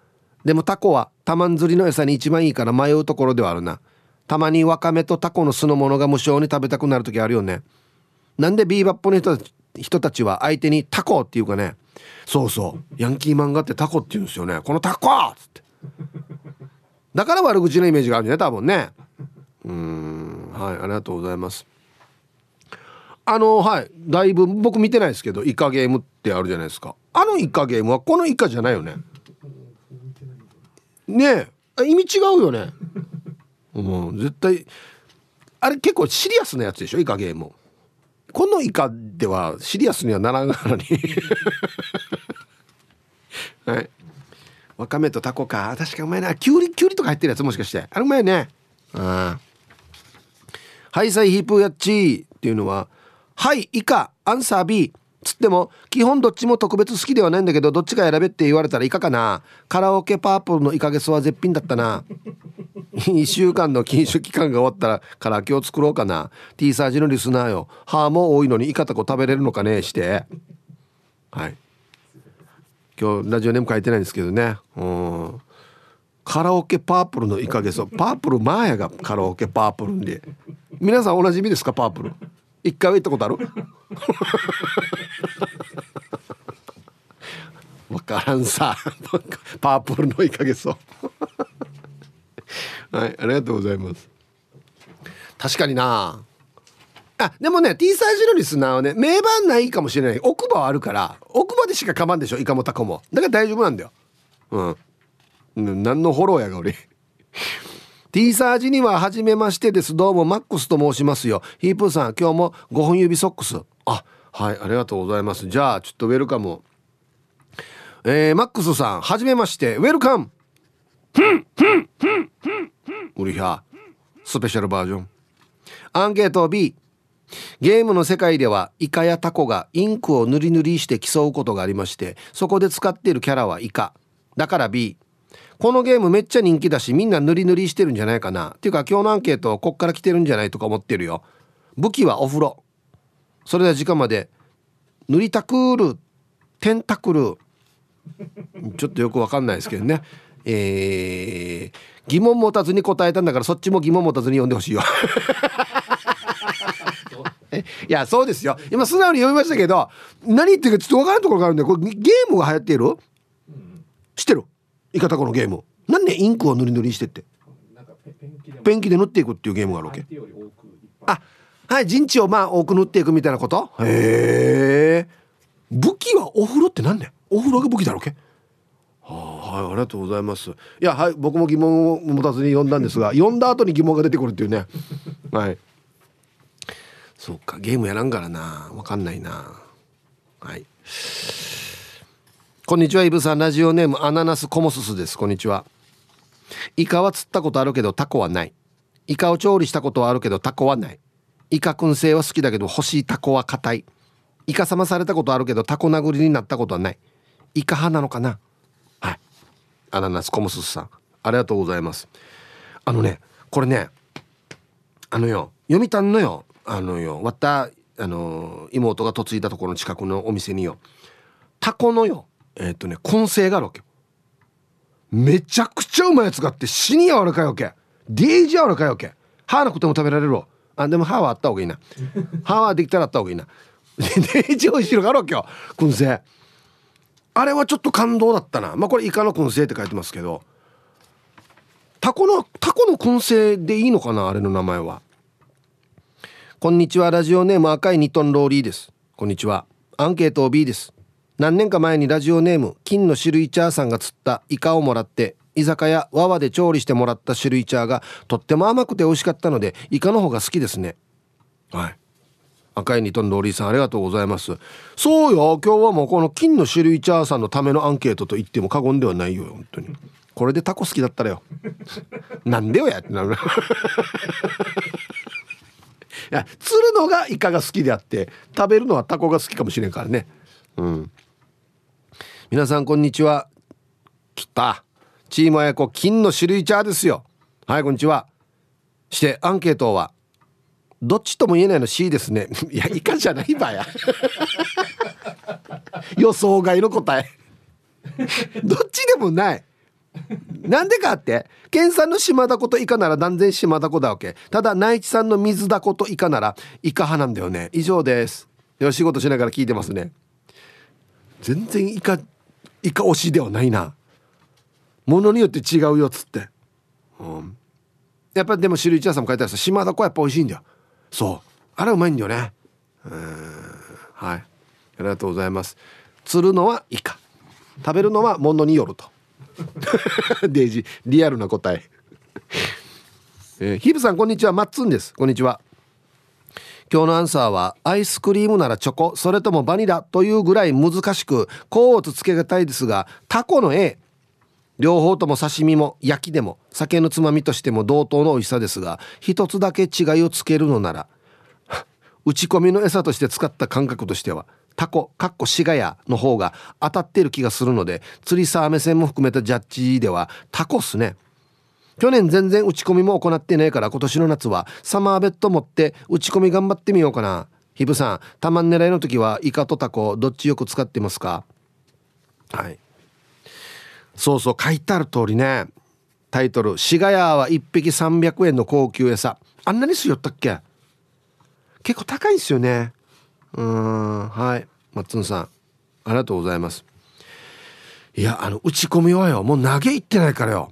でもタコはタマン釣りの餌に一番いいから迷うところではあるな。たまにワカメとタコの酢の物が無性に食べたくなる時あるよね。なんでビーバップの人人たちは相手にタコっていうかね。そうそう。ヤンキー漫画ってタコって言うんですよね。このタコっつって。だから悪口のイメージがあるね多分ね。うん。はいありがとうございます。あのはい。だいぶ僕見てないですけどイカゲームってあるじゃないですか。あのイカゲームはこのイカじゃないよね。ねえ。意味違うよね。もう絶対あれ結構シリアスなやつでしょイカゲーム。このイカではシリアスにはならんからにはい。わかめとタコか。確かうまいな。きゅうりきゅうりとか入ってるやつもしかして。あれうまいね。あハイサイヒープーやっちっていうのははいイカアンサー B つっても基本どっちも特別好きではないんだけどどっちか選べって言われたらイカかな。カラオケパープルのイカゲソは絶品だったな。1週間の禁酒期間が終わったらから今日作ろうかな。T サージのリスナーよ。歯も多いのにイカタコ食べれるのかねして。はい今日ラジオネーム書いてないんですけどね。うん。カラオケパープルのイカゲソ。パープルマーヤがカラオケパープルんで。皆さんおなじみですかパープル？一回は行ったことある？わからんさ。パープルのイカゲソ。はいありがとうございます。確かにな。あでもね T サージのリスナーはね名盤ないかもしれない。奥歯はあるから奥歯でしかかまんでしょイカもタコも。だから大丈夫なんだよ。うん。何のフォローやが俺。T サージには初めましてです。どうもマックスと申しますよ。ヒープーさん今日も5本指ソックス。あはいありがとうございます。じゃあちょっとウェルカムえー、マックスさんはじめまして。ウェルカム。ウリヒャスペシャルバージョン。アンケート B ゲームの世界ではイカやタコがインクを塗り塗りして競うことがありましてそこで使っているキャラはイカ。だから B このゲームめっちゃ人気だしみんな塗り塗りしてるんじゃないかな。っていうか今日のアンケートこっから来てるんじゃないとか思ってるよ。武器はお風呂。それでは時間まで塗りたくるテンタクルちょっとよくわかんないですけどね。えー、疑問持たずに答えたんだからそっちも疑問持たずに読んでほしいよ。いやそうですよ。今素直に読みましたけど何言ってるかちょっと分からんところがあるんでこれゲームが流行っている、知ってる？イカタコのゲーム。何ねインクを塗り塗りしてって？ペンキで塗っていくっていうゲームがあるわけ。あはい陣地をまあ多く塗っていくみたいなこと？へえ。武器はお風呂って何ねお風呂が武器だろうけ？はい、ありがとうございます。いや、はい、僕も疑問を持たずに読んだんですが、読んだ後に疑問が出てくるっていうね。はい。そうか、ゲームやらんからな、わかんないな。はい。こんにちは、イブさん、ラジオネームアナナスコモススです。こんにちは。イカは釣ったことあるけど、タコはない。イカを調理したことはあるけど、タコはない。イカ燻製は好きだけど、欲しいタコは硬い。イカ冷まされたことあるけど、タコ殴りになったことはない。イカ派なのかなはいアナナスコモスさんありがとうございますあのねこれねあのよ読谷のよあのよわったあの妹が嫁いだところの近くのお店によ。タコのよえっ、ー、とね燻製があるわけめちゃくちゃうまいやつがあって死に柔らかいわけ。デージ柔らかいわけ。歯なくても食べられるわ。あでも歯はあった方がいいな。歯はできたらあった方がいいな。デージ美味しいのがあるわけよ。燻製あれはちょっと感動だったな。まあこれイカの燻製って書いてますけど。タコのタコの燻製でいいのかなあれの名前はこんにちはラジオネーム赤いニトンローリーです。こんにちは。アンケート B です。何年か前にラジオネーム金の種類チャーさんが釣ったイカをもらって居酒屋わわで調理してもらった種類チャーがとっても甘くて美味しかったのでイカの方が好きですね。はい。赤いニトンローリーさんありがとうございます。そうよ今日はもうこの金の種類チャーさんのためのアンケートと言っても過言ではないよ本当に。これでタコ好きだったらよ。なんでよやってなる。や釣るのがイカが好きであって食べるのはタコが好きかもしれんからね。うん。皆さんこんにちは。来た。チームあやこ金の種類チャーですよ。はいこんにちは。してアンケートはどっちとも言えないの C ですね。いやイカじゃないばや。予想外の答え。どっちでもない。なんでかって？県産の島ダコとイカなら断然島ダコだわけ。ただ内地産の水ダコとイカならイカ派なんだよね。以上です。よ仕事しながら聞いてますね。全然イカイカ推しではないな。ものによって違うよっつって、うん、やっぱでも種類茶さんも書いてある島ダコはやっぱ美味しいんだよ。そう。あれうまいんだよね。うん。はい。ありがとうございます。釣るのはイカ。食べるのはものによると。デイジリアルな答え。えー、ヒブさんこんにちは。マッツンです。こんにちは。今日のアンサーはアイスクリームならチョコそれともバニラというぐらい難しく甲乙つけがたいですがタコの A 両方とも刺身も焼きでも酒のつまみとしても同等の美味しさですが一つだけ違いをつけるのなら。打ち込みの餌として使った感覚としては。タコかっこシガヤの方が当たってる気がするので釣りサー目線も含めたジャッジではタコっすね。去年全然打ち込みも行ってないから今年の夏はサマーベッド持って打ち込み頑張ってみようかな。ヒブさんたまん狙いの時はイカとタコどっちよく使ってますか？はい。そうそう書いてある通りね。タイトル「シガヤは1匹300円の高級餌」あんなにすよったっけ？結構高いんすよね。うんはい。マッツンさんありがとうございます。いやあの打ち込みはよもう投げいってないからよ。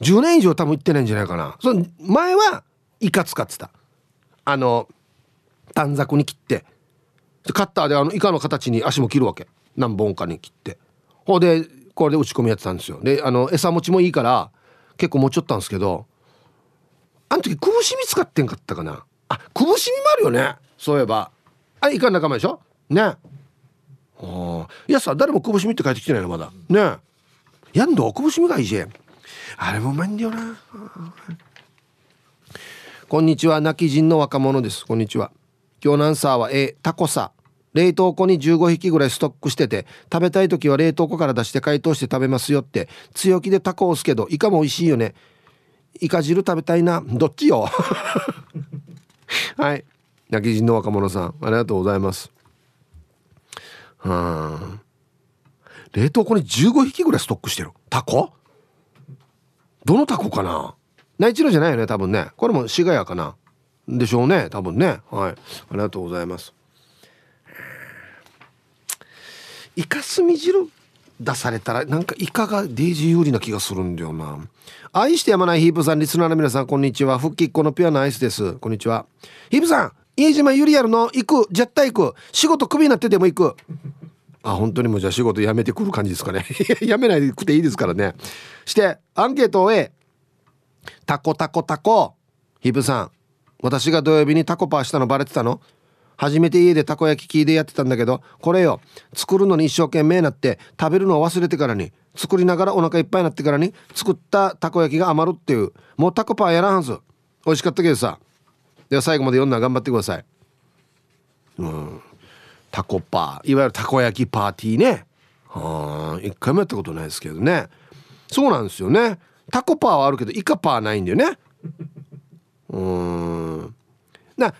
10年以上多分行ってないんじゃないかな。その前はイカ使ってた。あの短冊に切って。カッターであのイカの形に足も切るわけ。何本かに切って。ほうでこれで打ち込みやってたんですよ。であの餌持ちもいいから結構持ちよったんですけどあの時くぶしみ使ってんかったかな。あくぶしみもあるよね。そういえば。あイカの仲間でしょ？ね。あいやさ誰もくぶしみって帰ってきてないのまだ。ね。やんどくぶしみがいいじゃんあれもうまいんだよな。こんにちは。泣き人の若者です。こんにちは。今日のアンサーは A タコさ。冷凍庫に15匹ぐらいストックしてて食べたい時は冷凍庫から出して解凍して食べますよって強気でタコ押すけどイカも美味しいよね。イカ汁食べたいな。どっちよ？はい。泣き人の若者さんありがとうございます。は冷凍庫に15匹ぐらいストックしてる。タコ？どのタコかな？内地のじゃないよね多分ね。これも滋賀屋かな。でしょうね多分ね。はい。ありがとうございます。イカスミ汁出されたらなんかイカがデイジー有利な気がするんだよな。愛してやまないヒープさんリスナーの皆さんこんにちは。復帰っ子のピュアなアイスです。こんにちは。ヒープさん家島ゆりやるの？行く。絶対行く。仕事クビになってでも行く。あ本当にもうじゃあ仕事辞めてくる感じですかね。辞めないくていいですからね。してアンケートを A タコタコタコ。ヒブさん私が土曜日にタコパーしたのバレてたの？初めて家でたこ焼き器でやってたんだけどこれよ。作るのに一生懸命なって食べるのを忘れてからに作りながらお腹いっぱいになってからに作ったたこ焼きが余るっていう。もうタコパーやらんはず。美味しかったけどさ。では最後まで読んだら頑張ってください。うん。タコパー。いわゆるたこ焼きパーティーね。はあ。一回もやったことないですけどね。そうなんですよね。タコパーはあるけどイカパーないんだよね。うん。な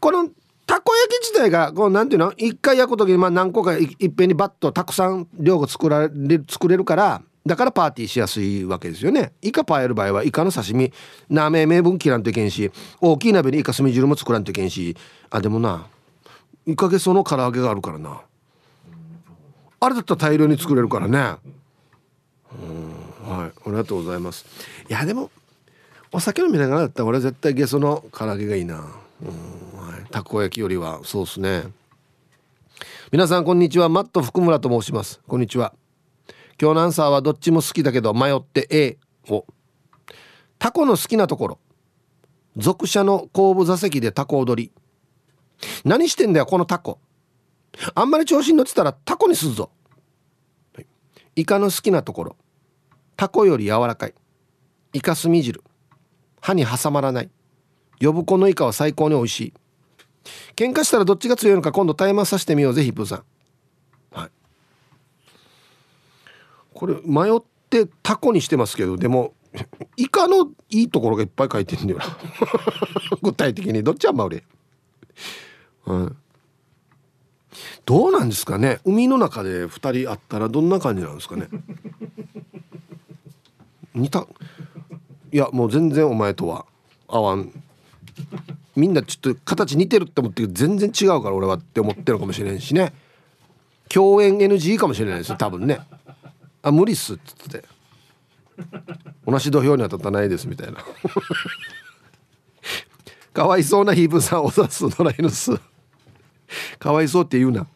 このたこ焼き自体がこうなんていうの？一回焼く時にまあ何個かいっぺんにバッとたくさん量が作られ作れるからだからパーティーしやすいわけですよね。イカパーやる場合はイカの刺身。なめ名分切らんといけんし大きい鍋にイカ墨汁も作らんといけんし。あでもなイカゲソの唐揚げがあるからな。あれだったら大量に作れるからね。うんはい。ありがとうございます。いやでもお酒飲みながらだったら俺は絶対ゲソの唐揚げがいいな。うん、はい、たこ焼きよりはそうですね。皆さんこんにちは。マット福村と申します。こんにちは。今日のアンサーはどっちも好きだけど迷って A をタコの好きなところ。属車の後部座席でタコ踊り。何してんだよこのタコ。あんまり調子に乗ってたらタコにするぞ、はい、イカの好きなところ。タコより柔らかい。イカスミ汁。歯に挟まらない。呼ぶ子のイカは最高に美味しい。喧嘩したらどっちが強いのか今度タイマーさせてみよう。ぜヒップさんはいこれ迷ってタコにしてますけどでもイカのいいところがいっぱい書いてんだよな。具体的に。どっちはまうれはい、どうなんですかね。海の中で2人あったらどんな感じなんですかね。似たいやもう全然お前とは合わん。みんなちょっと形似てるって思って全然違うから俺はって思ってるかもしれんしね。共演 NG かもしれないですよ多分ね。あ無理っすっつって同じ土俵には立たないですみたいな。かわいそうなヒープさんおざす野良犬す。かわいそうって言うな。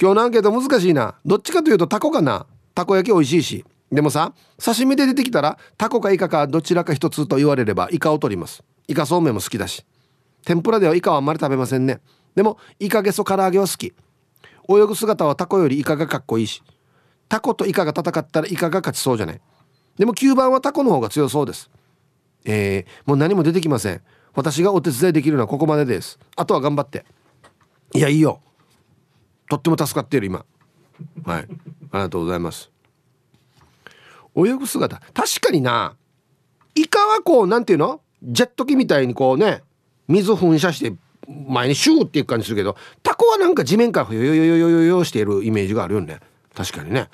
今日のアンケート難しいな。どっちかというとタコかな。たこ焼き美味しいし。でもさ刺身で出てきたらタコかイカかどちらか一つと言われればイカを取ります。イカそうめんも好きだし。天ぷらではイカはあんまり食べませんね。でもイカゲソ唐揚げは好き。泳ぐ姿はタコよりイカがかっこいいし。タコとイカが戦ったらイカが勝ちそうじゃない。でも9番はタコの方が強そうです。えー、もう何も出てきません。私がお手伝いできるのはここまでです。あとは頑張って。いやいいよ。とっても助かっている今。はい。ありがとうございます。泳ぐ姿。確かにな。イカはこうなんていうの？ジェット機みたいにこうね水噴射して前にシューっていく感じするけどタコはなんか地面からヨヨヨヨヨヨしているイメージがあるよね。確かにね。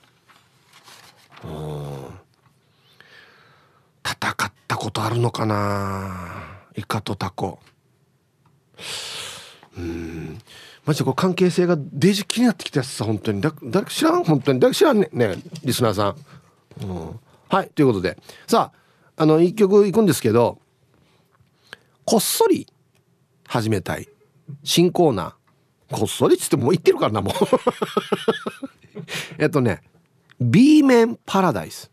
戦ったことあるのかな？イカとタコ。うん。マジでこう関係性がデージ気になってきたやつさ本当に。だ誰か知らん？本当に。誰か知らんね？ねリスナーさん、うん、はい。ということで。さああの一曲いくんですけどこっそり始めたい。新コーナー。こっそりっつってもう言ってるからなもう。えっとね B 面パラダイス。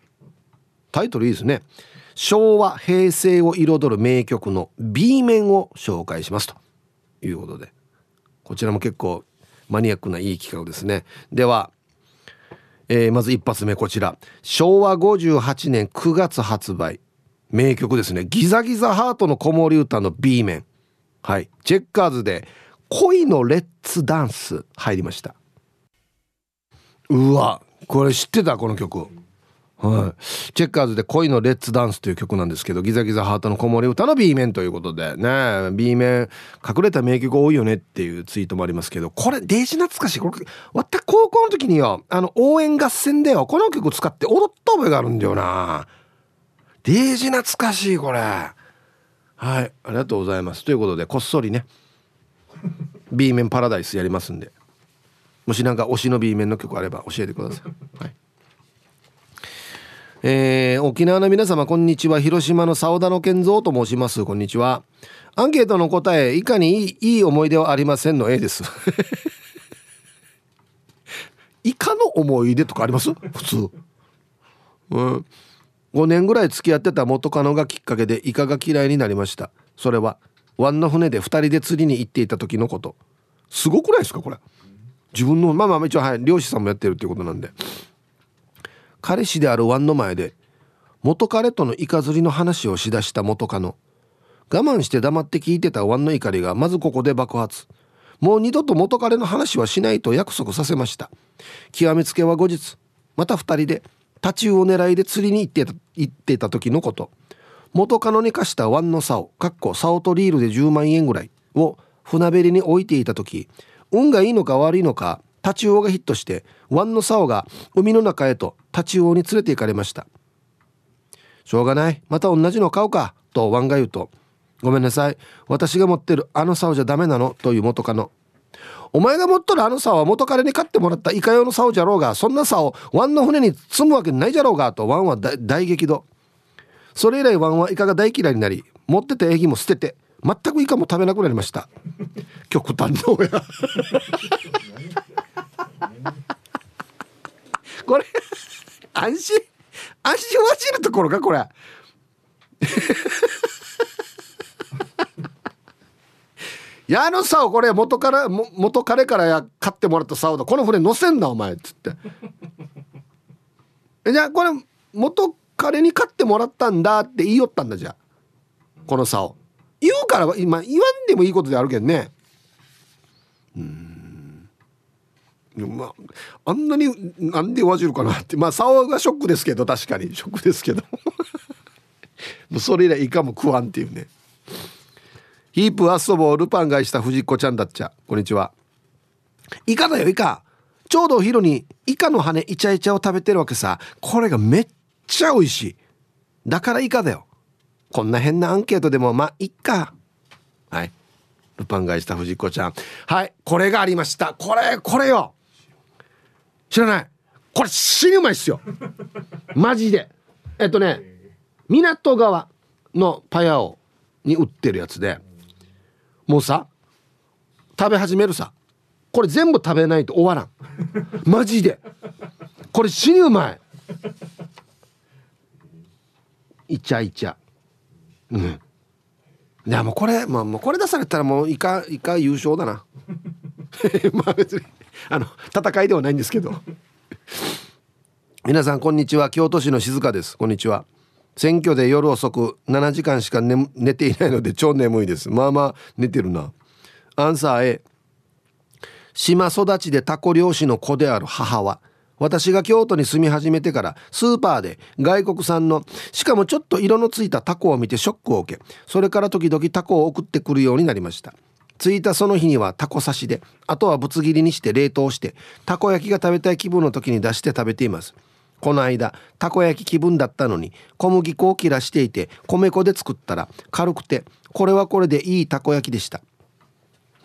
タイトルいいですね。昭和平成を彩る名曲の B 面を紹介します。ということで。こちらも結構マニアックないい企画ですね。では、えー、まず一発目。こちら。昭和58年9月発売。名曲ですね。ギザギザハートの子守歌の B 面。はい。チェッカーズで恋のレッツダンス入りました。うわ。これ知ってたこの曲。はい、チェッカーズで恋のレッツダンスという曲なんですけどギザギザハートの子守歌の B 面ということで。ね B 面隠れた名曲多いよねっていうツイートもありますけどこれデージ懐かしい。これわった高校の時によあの応援合戦でよこの曲使って踊った覚えがあるんだよな。デージ懐かしいこれ。はい。ありがとうございます。ということでこっそりね B 面パラダイスやりますんで。もしなんか推しの B 面の曲あれば教えてください、はい。えー、沖縄の皆様こんにちは。広島の沢田の健三と申します。こんにちは。アンケートの答えいかにいいいい思い出はありませんの？A です。イカの思い出とかあります？普通。うん。5年ぐらい付き合ってた元カノがきっかけでイカが嫌いになりました。それは湾の船で2人で釣りに行っていた時のこと。すごくないですか？これ。自分のまあまあ一応はい漁師さんもやってるっていうことなんで。彼氏であるワンの前で元彼とのイカ釣りの話をしだした元カノ。我慢して黙って聞いてたワンの怒りがまずここで爆発。もう二度と元彼の話はしないと約束させました。極めつけは後日また2人でタチウオ狙いで釣りに行ってた行ってた時のこと。元カノに貸したワンの竿かっこ竿とリールで10万円ぐらいを船べりに置いていた時運がいいのか悪いのかタチウオがヒットして湾の竿が海の中へとタチウオに連れて行かれました。しょうがない。また同じの買うかとワンが言うとごめんなさい。私が持ってるあの竿じゃダメなのという元カノ。お前が持っとるあの竿は元彼に買ってもらったイカ用の竿じゃろうがそんな竿ワンの船に積むわけないじゃろうがとワンは大激怒。それ以来ワンはイカが大嫌いになり持ってたエギも捨てて全くイカも食べなくなりました。極端のや。これ安心安心はじるところかこれ。やのさこれ元から元彼からや買ってもらった竿だ。この船乗せんなお前っつって。じゃあこれ元彼に買ってもらったんだって言いよったんだじゃあ。この竿。から今言わんでもいいことであるけどね。うん。まあ、あんなになんでわじるかなって。まあ竿がショックですけど確かに。ショックですけど。もうそれ以来イカも食わんっていうね。ヒープアッソボルパン買いした藤子ちゃんだっちゃ。こんにちは。イカだよイカ。ちょうどお昼にイカの羽イチャイチャを食べてるわけさ。これがめっちゃ美味しい。だからイカだよ。こんな変なアンケートでもまあいっか。はい。ルパン買いした藤子ちゃん。はいこれがありました。これこれよ。知らない。これ死にうまいっすよ。マジで。えっとね港側のパヤオに売ってるやつで。もうさ食べ始めるさ。これ全部食べないと終わらん。マジで。これ死にうまいイチャイチャ。うん。いやもうこれまあもうこれ出されたらもうイカイカ優勝だな。まあ別にあの戦いではないんですけど。皆さんこんにちは。京都市の静香です。こんにちは。選挙で夜遅く7時間しか寝寝ていないので超眠いです。まあまあ寝てるな。アンサー A 島育ちでタコ漁師の子である母は私が京都に住み始めてからスーパーで外国産のしかもちょっと色のついたタコを見てショックを受けそれから時々タコを送ってくるようになりました。着いたその日にはタコ刺しであとはぶつ切りにして冷凍してたこ焼きが食べたい気分の時に出して食べています。この間たこ焼き気分だったのに小麦粉を切らしていて米粉で作ったら軽くてこれはこれでいいたこ焼きでした。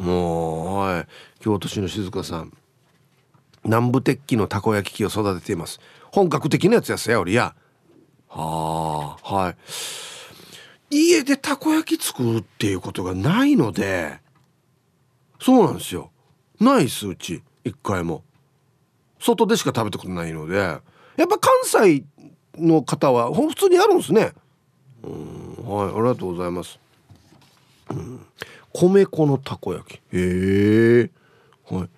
もうはい京都市の静香さん。南部鉄器のたこ焼き器を育てています。本格的なやつやすやおりや。はあ。はい。家でたこ焼き作るっていうことがないのでそうなんですよ。ないっすうち。一回も。外でしか食べたことないので。やっぱ関西の方は普通にあるんですね。うん。はい。ありがとうございます、うん、米粉のたこ焼き。へえ。はい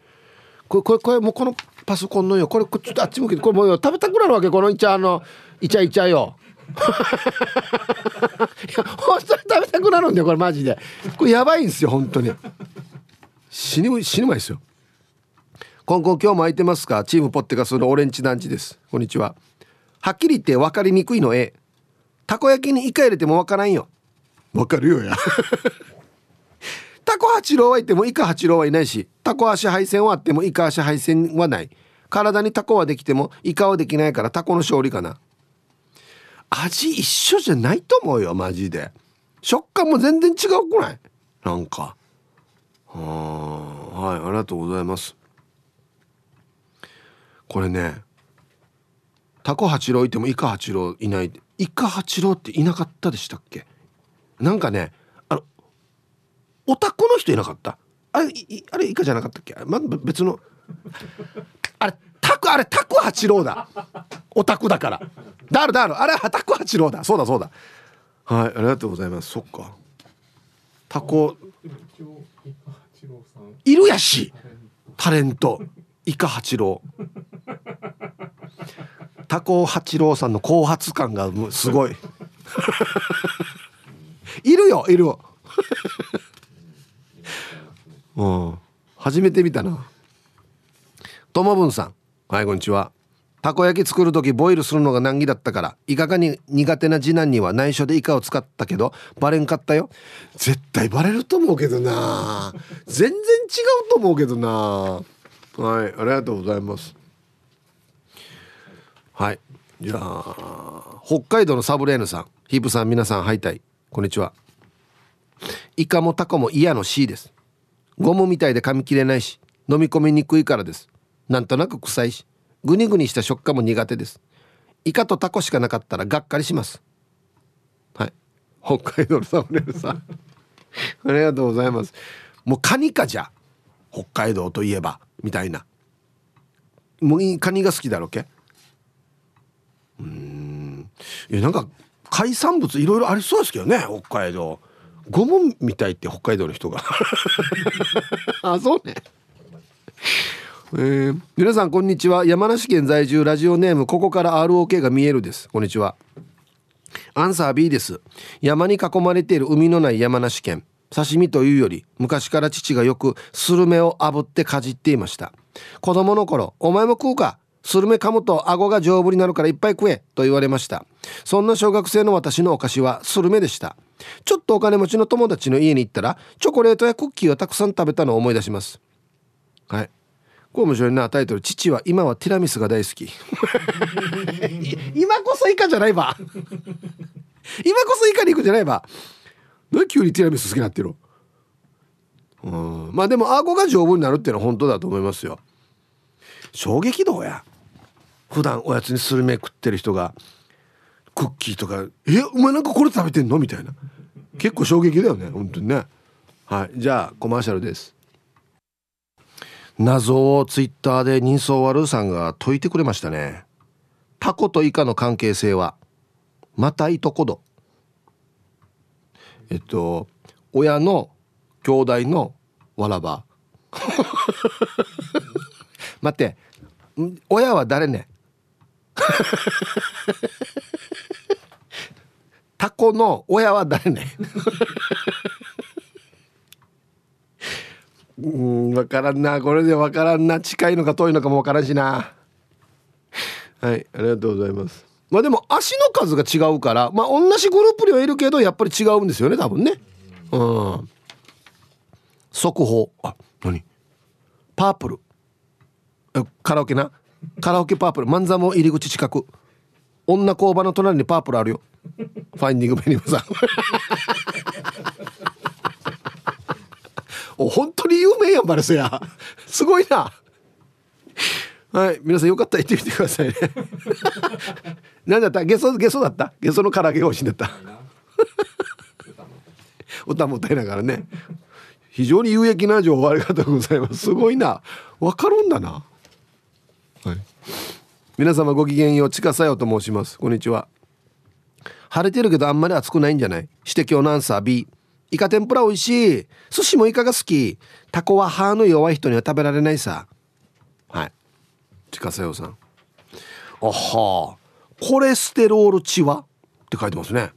これこれこれもうこのパソコンのよこれちょっとあっち向けてこれもうよ食べたくなるわけこのイチャのイチャイチャよ。い や本当に食べたくなるんだよこれマジで。これやばいんですよ本当に。死に死ぬまいですよ。今後今日も空いてますか？チームポッテガスのオレンジ団地です。こんにちは。はっきり言って分かりにくいの A たこ焼きにイカ入れても分からんよ。分かるよや。タコ八郎はいてもイカ八郎はいないしタコ足配線はあってもイカ足配線はない。体にタコはできてもイカはできないからタコの勝利かな。味一緒じゃないと思うよマジで。食感も全然違うくない？なんか。はいありがとうございます。これねタコ八郎いてもイカ八郎いないイカ八郎っていなかったでしたっけ？なんかねオタクの人いなかった？あれあれイカじゃなかったっけ？ま別の。あれタクあれタク八郎だ。オタクだから。だるだるあれはタク八郎だ。そうだそうだ。はいありがとうございます。そっか。タコ。いるやし。タレント。イカ八郎。タコ八郎さんの後発感がすごい。いるよいるよ。うん。初めて見たな。ともぶんさん。はいこんにちは。たこ焼き作る時ボイルするのが難儀だったからイカがに苦手な次男には内緒でイカを使ったけどバレんかったよ。絶対バレると思うけどな。全然違うと思うけどな。はいありがとうございます。はいじゃあ北海道のサブレーヌさん。ヒープさん皆さんハイタイ。こんにちは。イカもタコも嫌の C です。ゴムみたいで噛み切れないし飲み込みにくいからです。なんとなく臭いしグニグニした食感も苦手です。イカとタコしかなかったらがっかりします。はい。北海道のサムネルさん。ありがとうございます。もうカニかじゃ北海道といえばみたいな。もうカニが好きだろけ？うん。いやなんか海産物いろいろありそうですけどね北海道。ゴムみたいって北海道の人が。あそうね。えー、皆さんこんにちは。山梨県在住ラジオネームここから ROK が見えるです。こんにちは。アンサー B です。山に囲まれている海のない山梨県。刺身というより昔から父がよくスルメを炙ってかじっていました。子供の頃お前も食うか？スルメ噛むと顎が丈夫になるからいっぱい食えと言われました。そんな小学生の私のお菓子はスルメでした。ちょっとお金持ちの友達の家に行ったらチョコレートやクッキーをたくさん食べたのを思い出します。はい。これ面白いな。タイトル「父は今はティラミスが大好き」今こそイカじゃないば今こそイカに行くじゃないば何急にティラミス好きになってるうん。まあでも顎が丈夫になるっていうのは本当だと思いますよ。衝撃度や。普段おやつにスルメ食ってる人がクッキーとか「えお前なんかこれ食べてんの?」みたいな。結構衝撃だよね本当にね。はいじゃあコマーシャルです。謎をツイッターで人相悪さんが解いてくれましたね。タコとイカの関係性はまたいとこどえっと親の兄弟のわらば。待って親は誰ね？タコの親は誰ね？うん分からんな。これで分からんな。近いのか遠いのかも分からんしな。はいありがとうございます。まあでも足の数が違うからまあ同じグループにはいるけどやっぱり違うんですよね多分ね。うん。速報。あ何？パープル。カラオケな？カラオケパープル万座も入り口近く。女工場の隣にパープルあるよ。ファインディングベニムさ。ん お本当に有名やんバレスやすごいな。はい皆さんよかったら行ってみてくださいね。何だった？ゲソゲソだった？ゲソの唐揚げが美味しいんだった。歌も歌いながらね。非常に有益な情報ありがとうございます。すごいな。わかるんだな。はい。皆様ごきげんようちかさよと申します。こんにちは。晴れてるけどあんまり暑くないんじゃない？指摘のアンサー B イカ天ぷら美味しい。寿司もイカが好き。タコは歯の弱い人には食べられないさ。はい。近さよさん。あは。コレステロール値は？って書いてますね。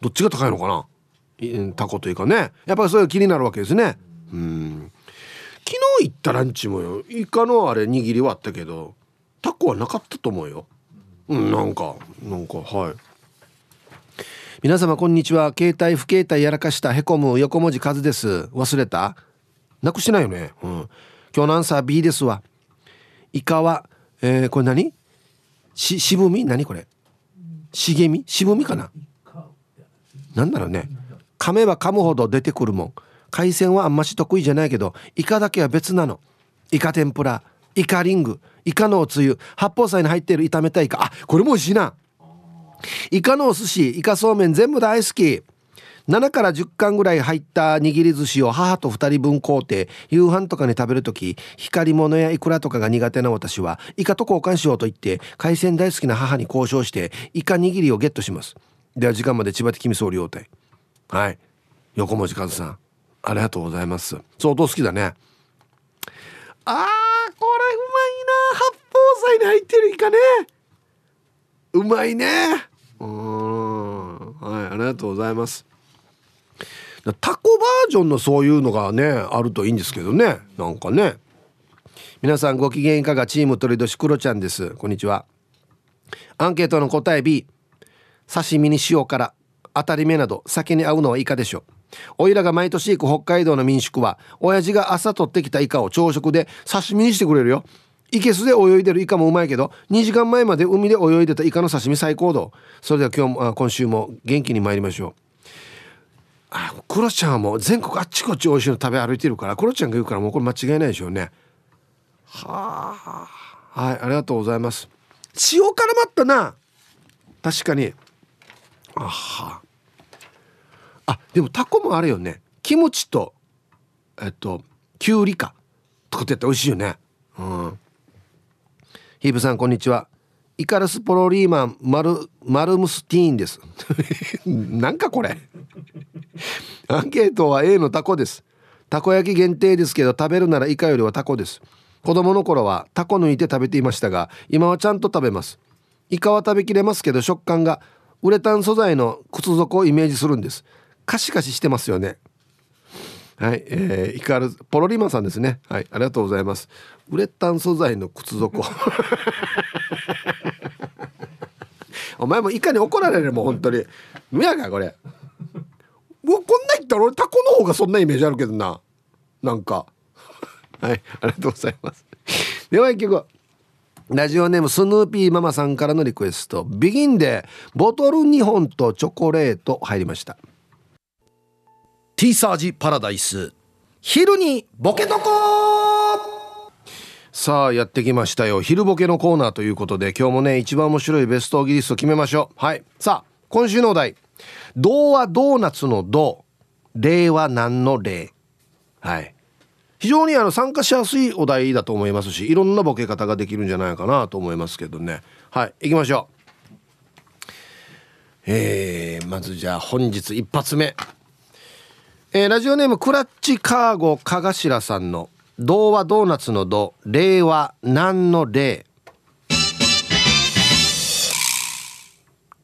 どっちが高いのかな？タコというかね。やっぱりそれが気になるわけですね。うん。昨日行ったランチもよ。イカのあれ握りはあったけど。タコはなかったと思うよ。うんなんかなんかはい。皆様こんにちは。携帯不携帯やらかしたへこむ横文字数です。忘れた？なくしてないよね。うん。今日のアンサー B ですわ。イカはえー、これ何？し渋み？何これ？茂み？渋みかな？なんだろうね。噛めば噛むほど出てくるもん。海鮮はあんまし得意じゃないけどイカだけは別なの。イカ天ぷらイカリング。イカのおつゆ八宝菜に入っている炒めたイカあこれも美味しいな。イカのお寿司イカそうめん全部大好き。7から10貫ぐらい入った握り寿司を母と2人分買うて夕飯とかに食べる時光り物やイクラとかが苦手な私はイカと交換しようと言って海鮮大好きな母に交渉してイカ握りをゲットします。では時間まで千葉的み総理応対はい。横文字和さんありがとうございます。相当好きだね。あーこれうまいな八宝菜に入ってるイカね。うまいね。うん。はいありがとうございます。タコバージョンのそういうのがねあるといいんですけどね。なんかね。皆さんご機嫌いかがチーム鳥年クロちゃんです。こんにちは。アンケートの答え B 刺身に塩辛当たり目など酒に合うのはイカでしょう。おいらが毎年行く北海道の民宿は親父が朝取ってきたイカを朝食で刺身にしてくれるよ。いけすで泳いでるイカもうまいけど2時間前まで海で泳いでたイカの刺身最高度。それでは今日も今週も元気に参りましょう。あクロちゃんはもう全国あっちこっち美味しいの食べ歩いてるからクロちゃんが言うからもうこれ間違いないでしょうね。はあ。はいありがとうございます。塩辛まったな。確かに。あは。ああでもタコもあれよね。キムチとえっときゅうりか。とかってやったら美味しいよね。うん。ヒープさんこんにちは。イカラスポロリーマンマルマルムスティーンです。なんかこれ。アンケートは A のタコです。たこ焼き限定ですけど食べるならイカよりはタコです。子供の頃はタコ抜いて食べていましたが今はちゃんと食べます。イカは食べきれますけど食感がウレタン素材の靴底をイメージするんです。カシカシしてますよね。はい、えー、イカルポロリマンさんですね。はいありがとうございます。ウレタン素材の靴底。お前もイカに怒られるもん本当に。無やかこれ。もうこんな言ったら俺タコの方がそんなイメージあるけどな。なんか。はいありがとうございます。では一曲。ラジオネームスヌーピーママさんからのリクエスト。ビギンでボトル2本とチョコレート入りました。ティーサージパラダイス。昼にボケとこさあやってきましたよ。昼ボケのコーナーということで今日もね一番面白いベストギリスト決めましょう。はい。さあ今週のお題。童話ドーナツの童。例は何の例はい。非常にあの参加しやすいお題だと思いますしいろんなボケ方ができるんじゃないかなと思いますけどね。はい。行きましょう。えー、まずじゃあ本日一発目。えー、ラジオネームクラッチカーゴかがしらさんの「童話ドーナツの童令和何の例」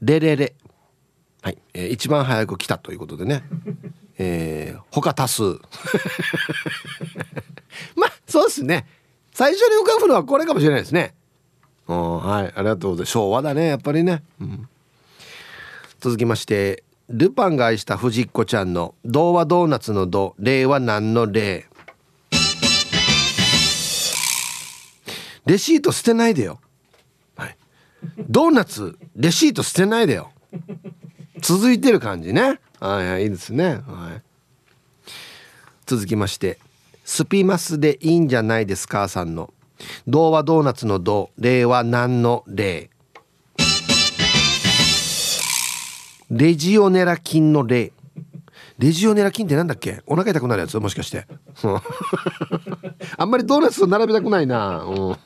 レレレ。はい、えー、一番早く来たということでね。えー、他多数。まあそうですね。最初に浮かぶのはこれかもしれないですね。はい。ありがとうございます。昭和だねやっぱりね、うん、続きましてルパンが愛した藤子ちゃんの「童話ドーナツの童」「例は何の例」レシート捨てないでよ、はい、ドーナツレシート捨てないでよ。続いてる感じね。はいはいいいですね。はい。続きましてスピマスでいいんじゃないですかさんの。童話ドーナツの童例は何の例レジオネラ菌の例レジオネラ菌ってなんだっけ？お腹痛くなるやつ？もしかして。あんまりドーナツと並べたくないな、うん、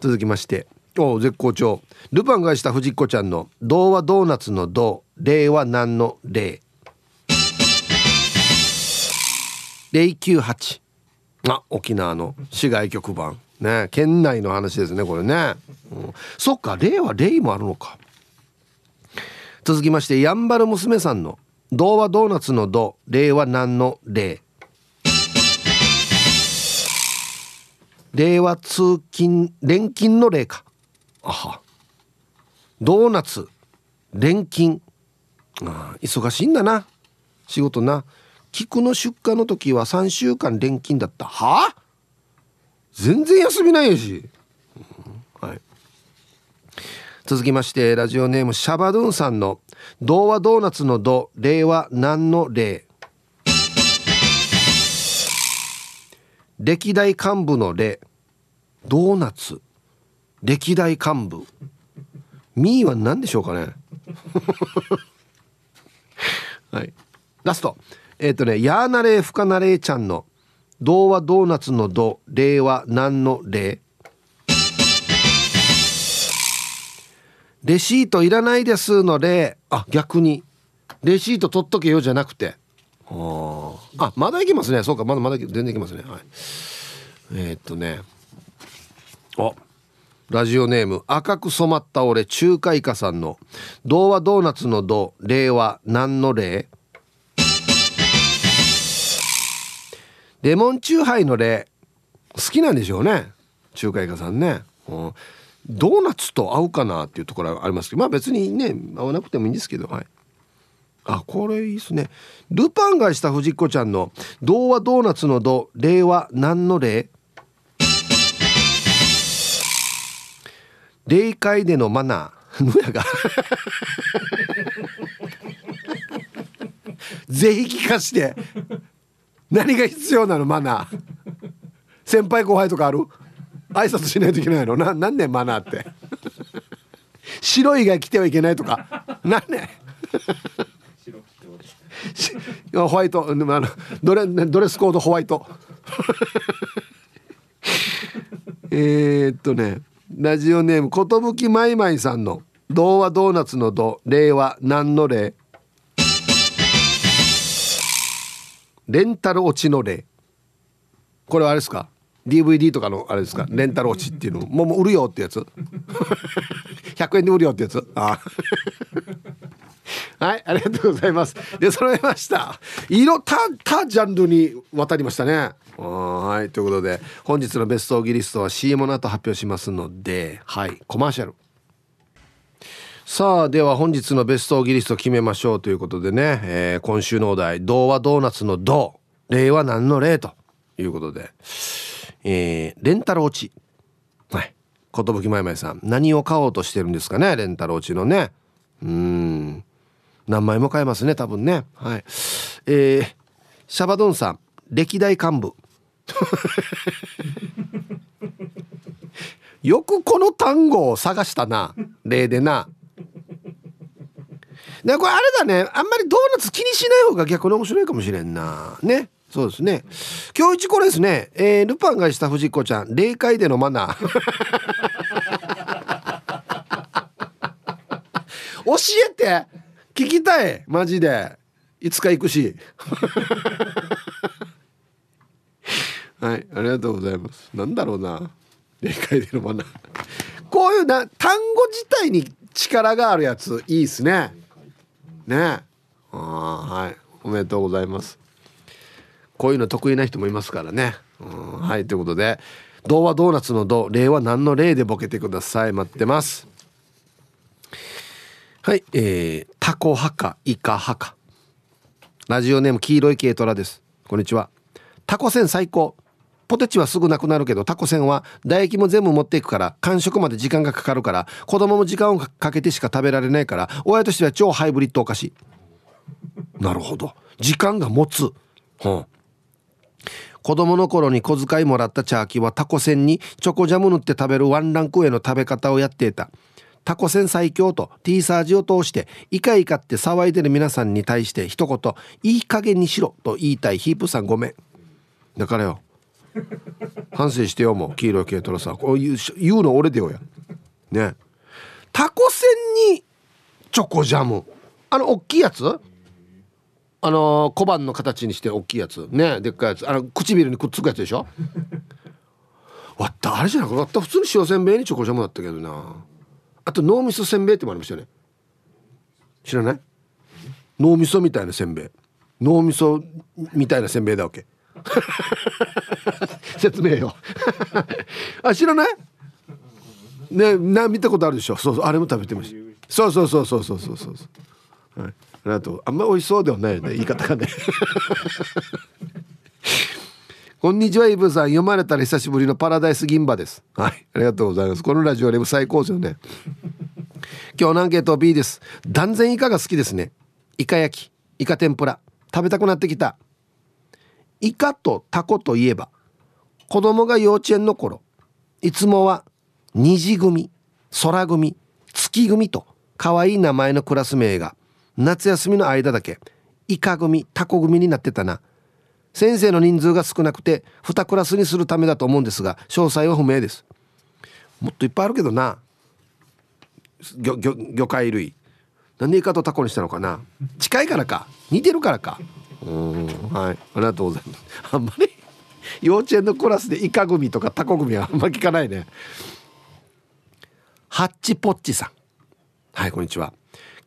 続きまして。お絶好調。ルパンがした藤子ちゃんの「童話ドーナツの童」「例は何の例」098あ沖縄の市外局番。ね。県内の話ですねこれね、うん、そっか例は例もあるのか。続きましてやんばる娘さんの「童話ドーナツの童」「例は何の例」令和通勤錬金の例か。あは。ドーナツ錬金。あ忙しいんだな。仕事な。菊の出荷の時は3週間錬金だった。はあ？全然休みないやし、うん、はい続きましてラジオネームシャバドゥンさんの「童話ドーナツのド」「令和何の令」歴代幹部の例ドーナツ。歴代幹部。ミーは何でしょうかね。はい。ラスト。えっ、ー、とねヤーナレーフカナレーちゃんの童話ドーナツのド令和何の例レシートいらないですの例あ逆に。レシート取っとけよじゃなくて。あまだいきますね。そうかまだまだ全然いきますね。はい。えー、っとね。あ。ラジオネーム赤く染まった俺中華イカさんの「童話ドーナツの童令和何の例?」レモンチューハイの例好きなんでしょうね。中華イカさんね、うん、ドーナツと合うかなっていうところはありますけどまあ別にね合わなくてもいいんですけどはい。あこれいいっすね。ルパンがした藤子ちゃんの「童話ドーナツの童令和何の例?」霊界でのマナー。のやが。ぜひ聞かして。何が必要なの？マナー。先輩後輩とかある？挨拶しないといけないの？な何年マナーって？白いが来てはいけないとか？何年？ホワイトあのドレドレスコードホワイト。えっとねラジオネーム寿まいまいさんの「童話ドーナツの童令和何の例?」レンタル落ちの例これはあれですか？DVD とかのあれですか？レンタル落ちっていうの。ももう売るよってやつ。100円で売るよってやつ。あ。はいありがとうございます。で揃えました。色たたジャンルに渡りましたね。はいということで本日のベストオギリストは CM の後発表しますのではいコマーシャル。さあでは本日のベストオギリスト決めましょうということでね、えー、今週のお題「童話ドーナツの童」「令和何の例」ということで、えー、レンタル落ち。はい。寿まいまいさん。何を買おうとしてるんですかね？レンタル落ちのね。うん。何枚も買えますね多分ね。はい。えー、シャバドンさん。歴代幹部。よくこの単語を探したな。例でな。でこれあれだね。あんまりドーナツ気にしない方が逆に面白いかもしれんな。ねそうですね。今日一これですね、えー、ルパンがした藤子ちゃん霊界でのマナー。教えて。聞きたい。マジで。いつか行くし。はいありがとうございます。なんだろうな。霊界でのマナー。こういうな単語自体に力があるやついいっすね。ね。あはい。おめでとうございますこういうの得意な人もいますからね。うんはいということで童話ドーナツの童例は何の例でボケてください。待ってます。はいえー、タコ派かイカ派かラジオネーム黄色い軽トラです。こんにちは。タコ船最高。ポテチはすぐなくなるけどタコ船は唾液も全部持っていくから完食まで時間がかかるから子供も時間をかけてしか食べられないから親としては超ハイブリッドお菓子。なるほど。時間が持つ、うん、子供の頃に小遣いもらったチャーキーはタコ船にチョコジャム塗って食べるワンランク上の食べ方をやっていた。タコ船最強と T サージを通してイカイカって騒いでる皆さんに対して一言いい加減にしろと言いたいヒープさんごめん。だからよ。反省してよもう。黄色い軽トラさん。こう言う言うの俺でよや。ね。タコ船にチョコジャム。あの大きいやつ？あの小判の形にして大きいやつ。ねでっかいやつ。あの唇にくっつくやつでしょ？わったあれじゃなくなった？普通に塩せんべいにチョコジャムだったけどな。あと脳みそせんべいってもありましたよね。知らない？脳みそみたいなせんべい。脳みそみたいなせんべいだわけ。説明よ。あ知らない？ねな見たことあるでしょ？そうそうあれも食べてました。そうそうそうそうそうそうそう。はい。あとうあんまり美味しそうではないよね言い方がね。こんにちはイブさん。読まれたら久しぶりのパラダイス銀馬です。はい。ありがとうございます。このラジオレム最高ですよね。今日のアンケート B です。断然イカが好きですね。イカ焼き。イカ天ぷら。食べたくなってきた。イカとタコといえば子供が幼稚園の頃いつもは虹組空組月組と可愛い名前のクラス名が夏休みの間だけイカ組タコ組になってたな。先生の人数が少なくて2クラスにするためだと思うんですが詳細は不明です。もっといっぱいあるけどな。魚魚魚介類。なんでイカとタコにしたのかな。近いからか。似てるからか。うんはい。ありがとうございます。あんまり幼稚園のクラスでイカ組とかタコ組はあんま聞かないね。ハッチポッチさん。はいこんにちは。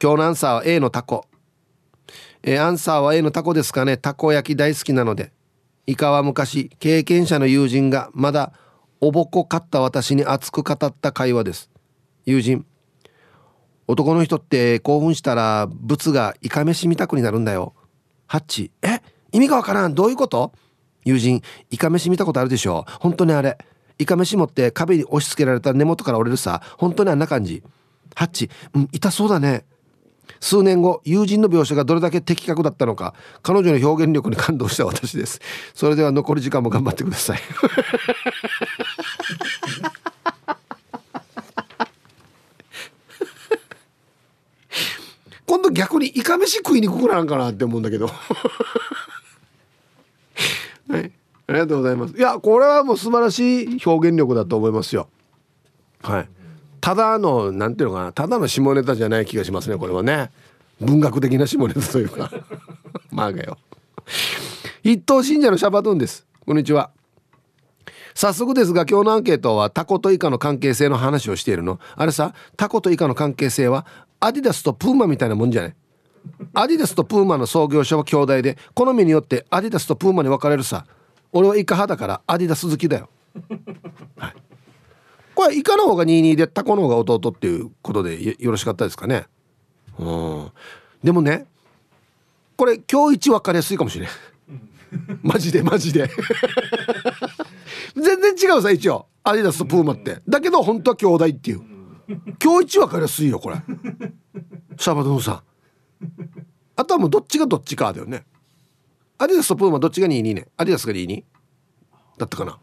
今日のアンサーは A のタコ。えー、アンサーは A のタコですかね。たこ焼き大好きなので。イカは昔経験者の友人がまだおぼこかった私に熱く語った会話です。友人。男の人って興奮したらブツがイカ飯見たくになるんだよ。ハッチ。え意味がわからん。どういうこと？友人。イカ飯見たことあるでしょ？本当にあれ。イカ飯持って壁に押し付けられた根元から折れるさ。本当にあんな感じ。ハッチ。うん痛そうだね。数年後友人の描写がどれだけ的確だったのか彼女の表現力に感動した私です。それでは残り時間も頑張ってください。今度逆にイカ飯食いにくくならんかなって思うんだけど。はい。ありがとうございます。いやこれはもう素晴らしい表現力だと思いますよ。はい。ただのなんていうのかなただの下ネタじゃない気がしますねこれはね。文学的な下ネタというか。まあがよ。一等信者のシャバドゥンです。こんにちは。早速ですが今日のアンケートはタコとイカの関係性の話をしているの。あれさタコとイカの関係性はアディダスとプーマみたいなもんじゃない。アディダスとプーマの創業者は兄弟で好みによってアディダスとプーマに分かれるさ。俺はイカ派だからアディダス好きだよ、はい、これイカの方が22でタコの方が弟っていうことでよろしかったですかね？うん。でもねこれ今日一分かりやすいかもしれん。マジでマジで。全然違うさ一応。アディダスとプーマって。だけど本当は兄弟っていう。今日一分かりやすいよこれ。シャバドゥンさん。あとはもうどっちがどっちかだよね。アディダスとプーマどっちが22ね？アディダスが22だったかな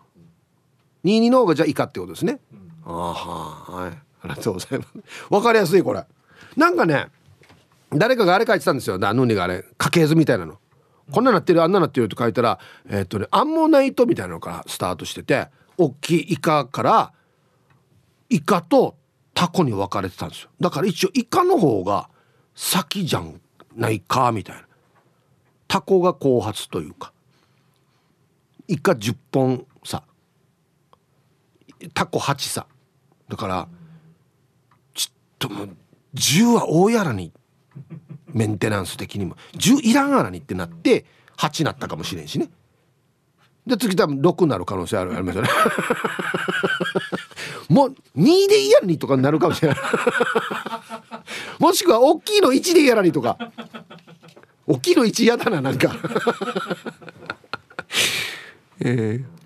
？22の方がじゃあイカってことですね、ああはい。ありがとうございます。分かりやすいこれ。なんかね誰かがあれ書いてたんですよ。ダヌーニがあれ家系図みたいなの。こんななってるあんななってると書いたらえー、っとねアンモナイトみたいなのからスタートしてて大きいイカからイカとタコに分かれてたんですよ。だから一応イカの方が先じゃないかみたいな。タコが後発というか。イカ10本さタコ8さだからちょっともう10は大やらにメンテナンス的にも10いらんあらにってなって8なったかもしれんしね。で次多分6になる可能性あるありますよね。もう2で嫌にとかになるかもしれない。もしくは大きいの1で嫌にとか。大きいの1嫌だななんか。えー、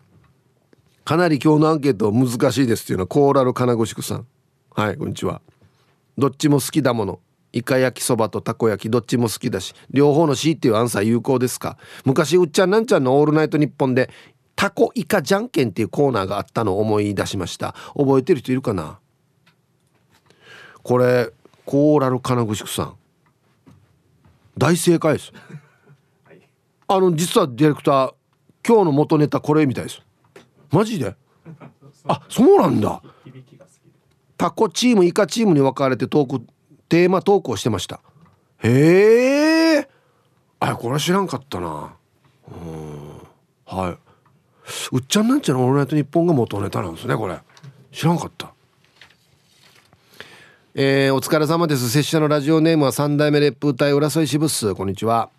かなり今日のアンケート難しいですっていうのはコーラル金越さん。はいこんにちは。どっちも好きだもの。イカ焼きそばとたこ焼きどっちも好きだし両方の C っていうアンサー有効ですか。昔うっちゃんなんちゃんの「オールナイトニッポン」でタコイカじゃんけんっていうコーナーがあったのを思い出しました。覚えてる人いるかな？これコーラル金具さん。大正解です、あの実はディレクター今日の元ネタこれみたいですマジで？あそうなんだ。タコチームイカチームに分かれてトークテーマ投稿してました。へえ。あこれは知らんかったな。うん。はい。うっちゃんなんちゃらオールナイトニッポンが元ネタなんですねこれ。知らんかった。えー、お疲れ様です。拙者のラジオネームは三代目烈風隊浦添支部数こんにちは。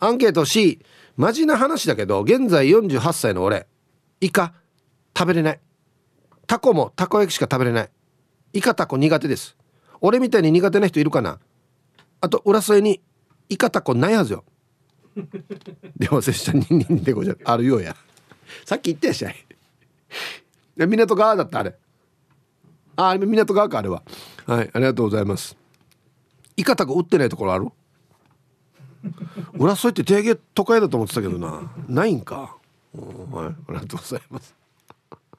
アンケート C マジな話だけど現在48歳の俺。イカ。食べれない。タコもたこ焼きしか食べれない。イカタコ苦手です。俺みたいに苦手な人いるかな。あと浦添にイカタコないはずよ。でも拙者にんでごじゃあるようや。さっき言ったやしゃい港川だったあれ。ああれ港川かあれは。はいありがとうございます。イカタコ売ってないところある？浦添って定芸都会だと思ってたけどな。ないんか、はいありがとうございます。